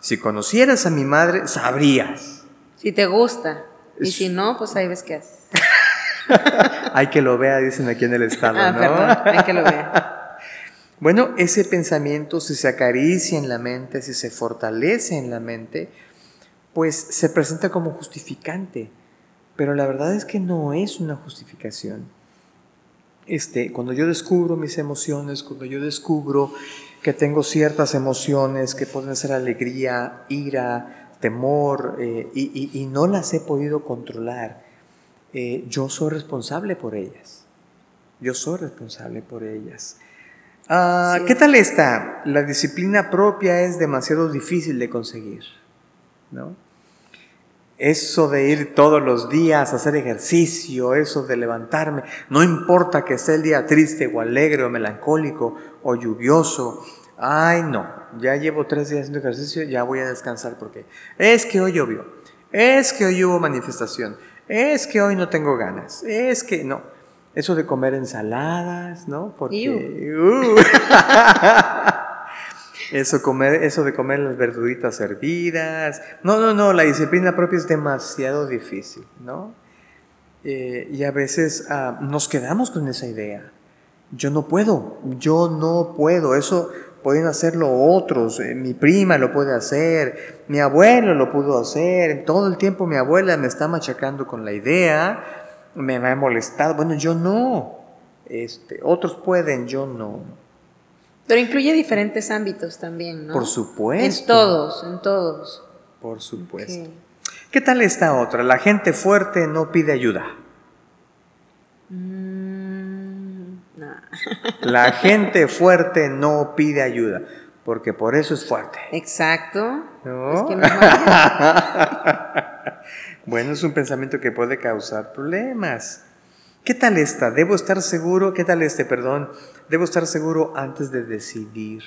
si conocieras a mi madre, sabrías. Si te gusta. Y si no, pues ahí ves qué haces. hay que lo vea, dicen aquí en el estado. Ah, ¿no? perdón, hay que lo vea. Bueno, ese pensamiento, si se acaricia en la mente, si se fortalece en la mente, pues se presenta como justificante. Pero la verdad es que no es una justificación. Este, cuando yo descubro mis emociones, cuando yo descubro que tengo ciertas emociones que pueden ser alegría, ira, temor, eh, y, no las he podido controlar, eh, yo soy responsable por ellas. Yo soy responsable por ellas. Ah, ¿Qué tal está? La disciplina propia es demasiado difícil de conseguir, ¿no? Eso de ir todos los días a hacer ejercicio, eso de levantarme, no importa que sea el día triste o alegre o melancólico o lluvioso, ay no, ya llevo tres días haciendo ejercicio, ya voy a descansar porque es que hoy llovió, es que hoy hubo manifestación, es que hoy no tengo ganas, es que no. Eso de comer ensaladas, ¿no? Porque... Uh. eso, comer, eso de comer las verduritas hervidas. No, no, no, la disciplina propia es demasiado difícil, ¿no? Eh, y a veces ah, nos quedamos con esa idea. Yo no puedo, yo no puedo. Eso pueden hacerlo otros. Eh, mi prima lo puede hacer, mi abuelo lo pudo hacer. Todo el tiempo mi abuela me está machacando con la idea me, ha molestado. Bueno, yo no. Este, otros pueden, yo no. Pero incluye diferentes ámbitos también, ¿no? Por supuesto. En todos, en todos. Por supuesto. ¿Qué tal esta otra? La gente fuerte no pide ayuda. Mm, La gente fuerte no pide ayuda, porque por eso es fuerte. Exacto. ¿No? Bueno, es un pensamiento que puede causar problemas. ¿Qué tal esta? Debo estar seguro, ¿qué tal este, perdón? Debo estar seguro antes de decidir.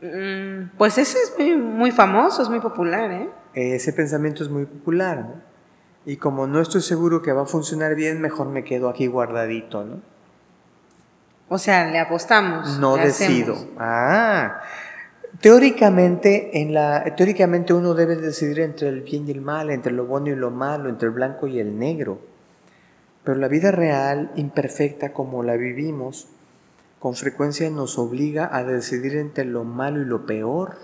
Mm, pues ese es muy, famoso, es muy popular, ¿eh? Ese pensamiento es muy popular, ¿no? Y como no estoy seguro que va a funcionar bien, mejor me quedo aquí guardadito, ¿no? O sea, le apostamos. No decido. Ah, Teóricamente, en la, teóricamente uno debe decidir entre el bien y el mal, entre lo bueno y lo malo, entre el blanco y el negro. Pero la vida real, imperfecta como la vivimos, con frecuencia nos obliga a decidir entre lo malo y lo peor.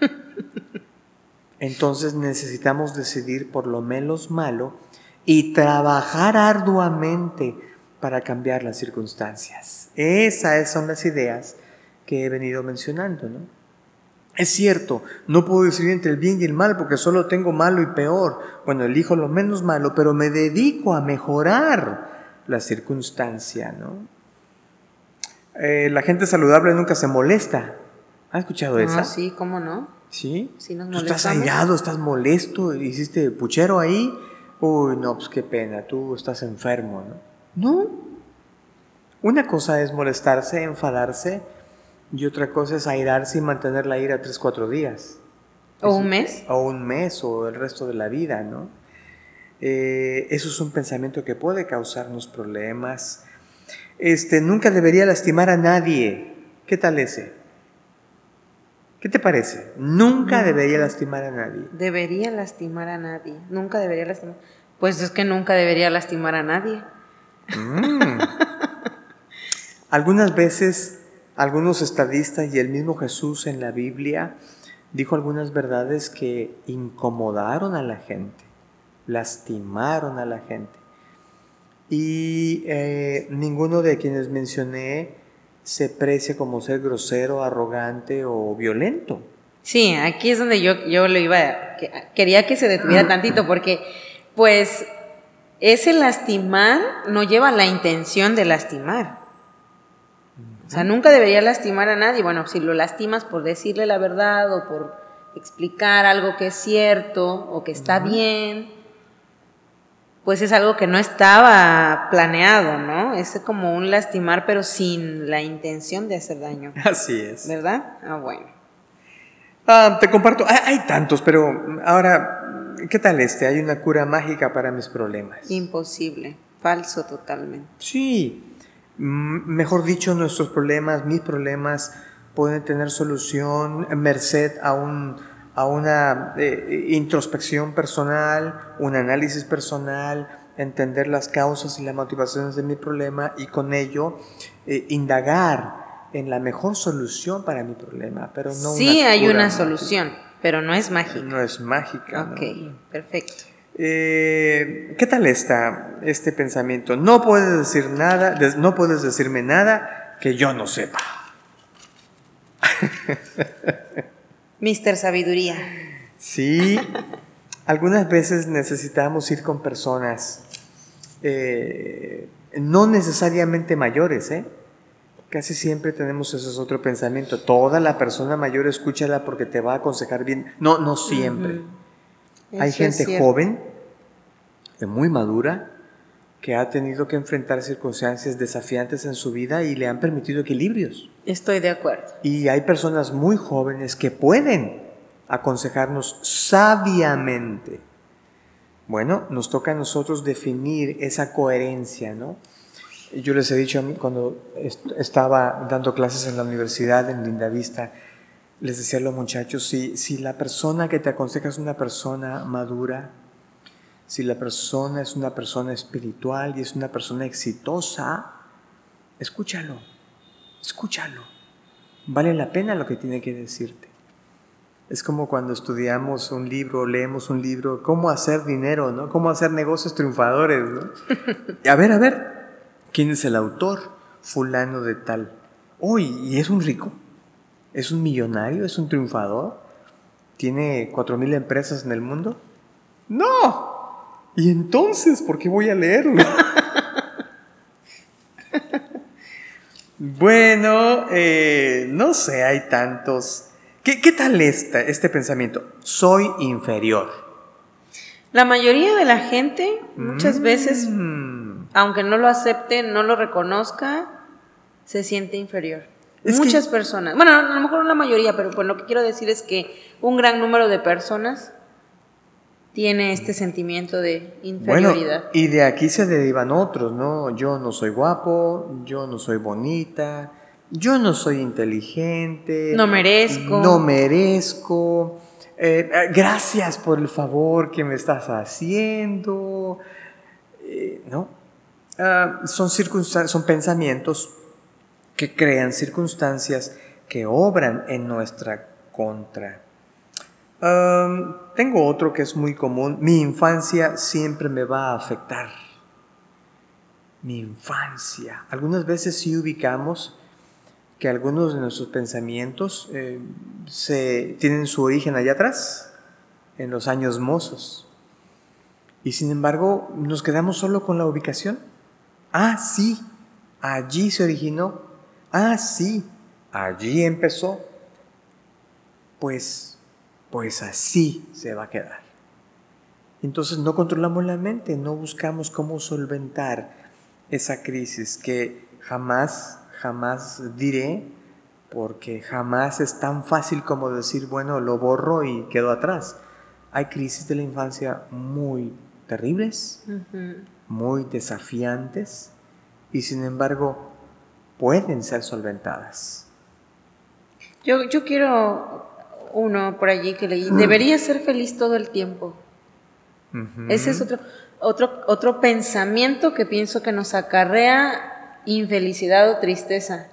Entonces necesitamos decidir por lo menos malo y trabajar arduamente para cambiar las circunstancias. Esas son las ideas que he venido mencionando. ¿no? Es cierto, no puedo decidir entre el bien y el mal porque solo tengo malo y peor. Bueno, elijo lo menos malo, pero me dedico a mejorar la circunstancia. ¿no? Eh, la gente saludable nunca se molesta. ¿Has escuchado eso? Ah, sí, ¿cómo no? Sí. sí nos tú estás airado, estás molesto, hiciste puchero ahí. Uy, no, pues qué pena, tú estás enfermo, ¿no? No. Una cosa es molestarse, enfadarse, y otra cosa es airarse y mantener la ira tres, cuatro días. O un mes. O un mes o el resto de la vida, ¿no? Eh, eso es un pensamiento que puede causarnos problemas. Este, nunca debería lastimar a nadie. ¿Qué tal ese? ¿Qué te parece? Nunca debería lastimar a nadie. Debería lastimar a nadie. Nunca debería lastimar. Pues es que nunca debería lastimar a nadie. Mm. Algunas veces algunos estadistas y el mismo Jesús en la Biblia dijo algunas verdades que incomodaron a la gente, lastimaron a la gente. Y eh, ninguno de quienes mencioné se precia como ser grosero, arrogante o violento. Sí, aquí es donde yo, yo lo iba, quería que se detuviera tantito porque pues ese lastimar no lleva la intención de lastimar. O sea, nunca debería lastimar a nadie. Bueno, si lo lastimas por decirle la verdad o por explicar algo que es cierto o que está bien, pues es algo que no estaba planeado, ¿no? Es como un lastimar, pero sin la intención de hacer daño. Así es. ¿Verdad? Ah, bueno. Ah, te comparto, hay, hay tantos, pero ahora, ¿qué tal este? Hay una cura mágica para mis problemas. Imposible, falso totalmente. Sí, mejor dicho, nuestros problemas, mis problemas, pueden tener solución merced a, un, a una eh, introspección personal, un análisis personal, entender las causas y las motivaciones de mi problema y con ello eh, indagar en la mejor solución para mi problema, pero no sí una hay una mágica. solución, pero no es mágica. No es mágica. ¿no? ok, perfecto. Eh, ¿Qué tal está este pensamiento? No puedes decir nada, no puedes decirme nada que yo no sepa. Mister Sabiduría. Sí, algunas veces necesitamos ir con personas, eh, no necesariamente mayores, ¿eh? Casi siempre tenemos ese es otro pensamiento. Toda la persona mayor escúchala porque te va a aconsejar bien. No, no siempre. Eso es gente joven, muy madura, que ha tenido que enfrentar circunstancias desafiantes en su vida y le han permitido equilibrios. Estoy de acuerdo. Y hay personas muy jóvenes que pueden aconsejarnos sabiamente. Bueno, nos toca a nosotros definir esa coherencia, ¿no? Yo les he dicho a mí, cuando est- estaba dando clases en la universidad en Lindavista, les decía a los muchachos, si, si la persona que te aconseja es una persona madura, si la persona es una persona espiritual y es una persona exitosa, escúchalo, escúchalo. Vale la pena lo que tiene que decirte. Es como cuando estudiamos un libro, leemos un libro, cómo hacer dinero, ¿no? Cómo hacer negocios triunfadores, ¿no? A ver, a ver, ¿quién es el autor? Fulano de tal. Uy, ¿y es un rico? ¿Es un millonario? ¿Es un triunfador? ¿Tiene cuatro mil empresas en el mundo? ¡No! ¿Y entonces por qué voy a leerlo? bueno, eh, no sé, hay tantos. ¿Qué, qué tal esta, este pensamiento? Soy inferior. La mayoría de la gente muchas veces, Mm. aunque no lo acepte, no lo reconozca, se siente inferior. Es que- Muchas personas, bueno, a lo mejor no la mayoría, pero pues lo que quiero decir es que un gran número de personas tiene este sentimiento de Bueno, inferioridad. y de aquí se derivan otros, ¿no? Yo no soy guapo, yo no soy bonita, yo no soy inteligente. No merezco. No merezco. eh, eh, gracias por el favor que me estás haciendo. Eh, ¿No? Ah, son, son pensamientos que crean circunstancias que obran en nuestra contra. Tengo otro que es muy común. Mi infancia siempre me va a afectar. Mi infancia. Algunas veces sí ubicamos que algunos de nuestros pensamientos eh, se, tienen su origen allá atrás, en los años mozos. Y sin embargo, nos quedamos solo con la ubicación. Ah, sí, allí se originó. Ah, sí, allí empezó. Pues, pues así se va a quedar. Entonces no controlamos la mente, no buscamos cómo solventar esa crisis que jamás, jamás diré, porque jamás es tan fácil como decir, bueno, lo borro y quedo atrás. Hay crisis de la infancia muy terribles, muy desafiantes y sin embargo pueden ser solventadas. Yo, yo quiero uno por allí que leí. Debería ser feliz todo el tiempo. Ese es otro, otro, otro pensamiento que pienso que nos acarrea infelicidad o tristeza,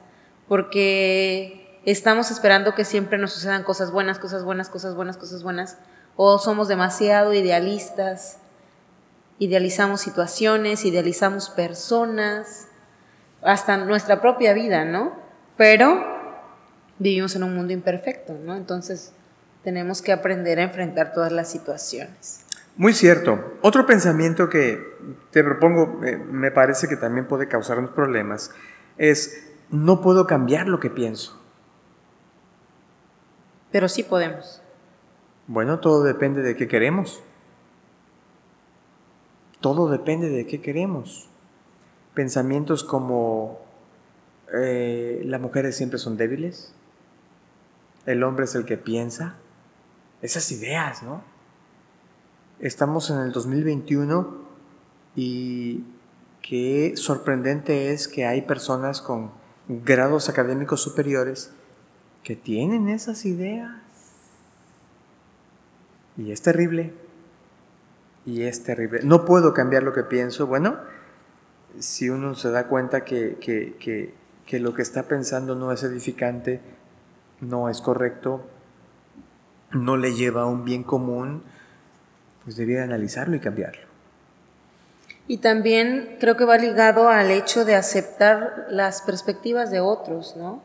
porque estamos esperando que siempre nos sucedan cosas buenas, cosas buenas, cosas buenas, cosas buenas, o somos demasiado idealistas, idealizamos situaciones, idealizamos personas, hasta nuestra propia vida, ¿no? Pero vivimos en un mundo imperfecto, ¿no? Entonces tenemos que aprender a enfrentar todas las situaciones. Muy cierto. Otro pensamiento que te propongo, eh, me parece que también puede causarnos problemas, es no puedo cambiar lo que pienso. Pero sí podemos. Bueno, todo depende de qué queremos. Todo depende de qué queremos. Pensamientos como eh, las mujeres siempre son débiles, el hombre es el que piensa, esas ideas, ¿no? Estamos en el 2021 y qué sorprendente es que hay personas con grados académicos superiores que tienen esas ideas. Y es terrible. Y es terrible. No puedo cambiar lo que pienso. Bueno, si uno se da cuenta que, que lo que está pensando no es edificante, no es correcto, no le lleva a un bien común, pues debiera analizarlo y cambiarlo. Y también creo que va ligado al hecho de aceptar las perspectivas de otros, ¿no?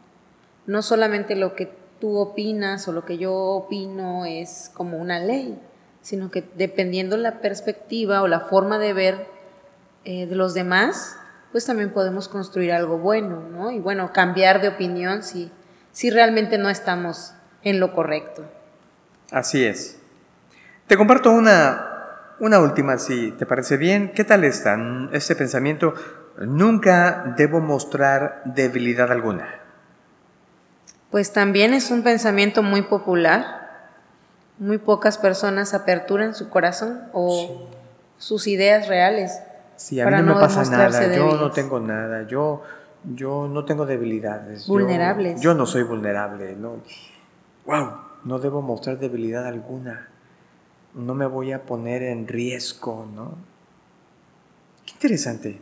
No solamente lo que tú opinas o lo que yo opino es como una ley, sino que dependiendo la perspectiva o la forma de ver eh, de los demás, pues también podemos construir algo bueno, ¿no? Y bueno, cambiar de opinión si, si realmente no estamos en lo correcto. Así es. Te comparto una, una última, si te parece bien. ¿Qué tal está este pensamiento? Nunca debo mostrar debilidad alguna. Pues también es un pensamiento muy popular. Muy pocas personas aperturan su corazón o sus ideas reales. Sí, a mí no me pasa nada, yo no tengo nada, yo, yo no tengo debilidades. Vulnerables. Yo, yo no soy vulnerable, no. Wow, no debo mostrar debilidad alguna no me voy a poner en riesgo, ¿no? Qué interesante.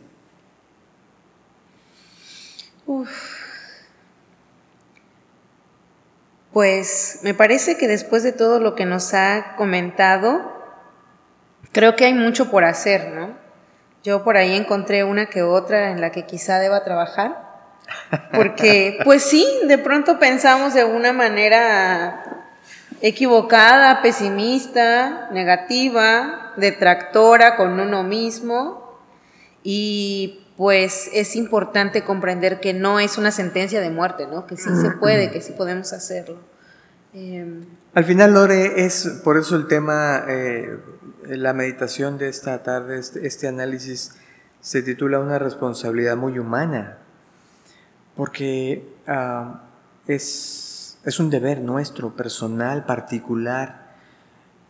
Pues me parece que después de todo lo que nos ha comentado, creo que hay mucho por hacer, ¿no? Yo por ahí encontré una que otra en la que quizá deba trabajar, porque pues sí, de pronto pensamos de una manera equivocada, pesimista, negativa, detractora con uno mismo y pues es importante comprender que no es una sentencia de muerte, ¿no? Que sí se puede, que sí podemos hacerlo. Em, Al final, Lore, es por eso el tema, eh, la meditación de esta tarde, este, este, análisis se titula Una responsabilidad muy humana, porque ah, es es un deber nuestro, personal, particular,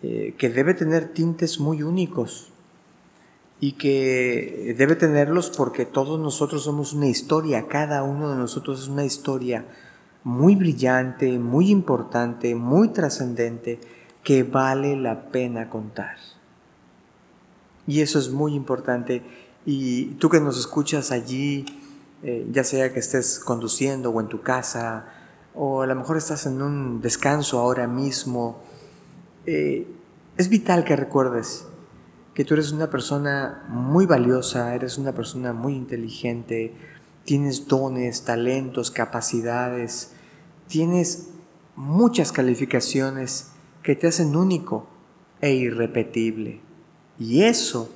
eh, que debe tener tintes muy únicos y que debe tenerlos porque todos nosotros somos una historia, cada uno de nosotros es una historia muy brillante, muy importante, muy trascendente, que vale la pena contar. Y eso es muy importante. Y tú que nos escuchas allí, eh, ya sea que estés conduciendo o en tu casa, o a lo mejor estás en un descanso ahora mismo, eh, es vital que recuerdes que tú eres una persona muy valiosa, eres una persona muy inteligente, tienes dones, talentos, capacidades, tienes muchas calificaciones que te hacen único e irrepetible. Y eso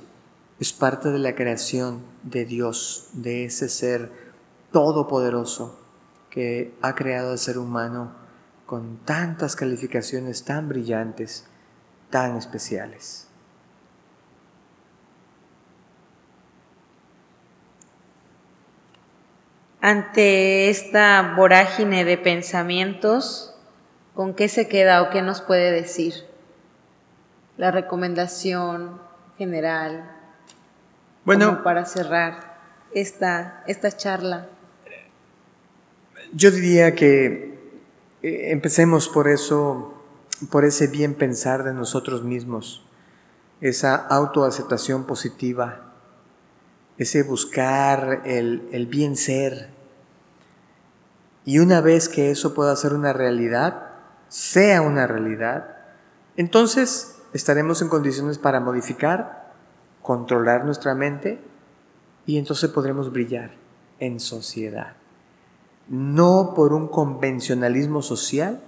es parte de la creación de Dios, de ese ser todopoderoso que ha creado al ser humano con tantas calificaciones tan brillantes, tan especiales. Ante esta vorágine de pensamientos, ¿con qué se queda o qué nos puede decir? La recomendación general. Bueno, para cerrar esta, esta charla. Yo diría que eh, empecemos por eso, por ese bien pensar de nosotros mismos, esa autoaceptación positiva, ese buscar el, el bien ser. Y una vez que eso pueda ser una realidad, sea una realidad, entonces estaremos en condiciones para modificar, controlar nuestra mente y entonces podremos brillar en sociedad. No por un convencionalismo social,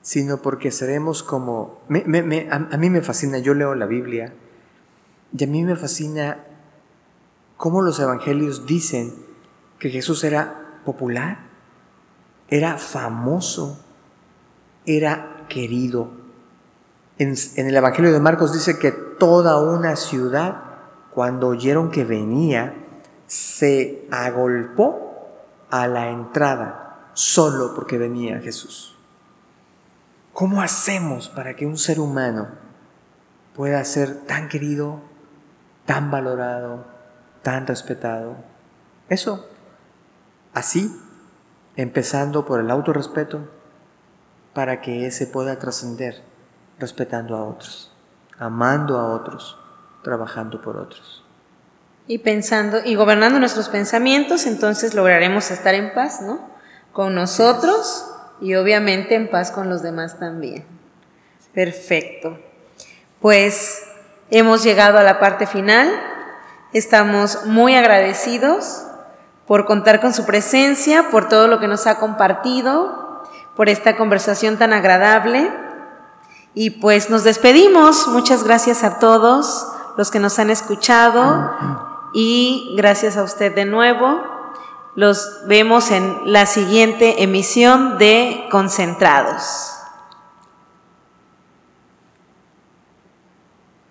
sino porque seremos como... a, mí me fascina, yo leo la Biblia, y a mí me fascina cómo los evangelios dicen que Jesús era popular, era famoso, era querido, En, el Evangelio de Marcos dice que toda una ciudad, cuando oyeron que venía, se agolpó a la entrada solo porque venía Jesús. ¿Cómo hacemos para que un ser humano pueda ser tan querido, tan valorado, tan respetado? Eso, así, empezando por el autorrespeto, para que ese pueda trascender respetando a otros, amando a otros, trabajando por otros. Y pensando y gobernando nuestros pensamientos, entonces lograremos estar en paz, ¿no? Con nosotros y obviamente en paz con los demás también. Perfecto. Pues hemos llegado a la parte final. Estamos muy agradecidos por contar con su presencia, por todo lo que nos ha compartido, por esta conversación tan agradable. Y pues nos despedimos. Muchas gracias a todos los que nos han escuchado y gracias a usted de nuevo. Los vemos en la siguiente emisión de Concentrados.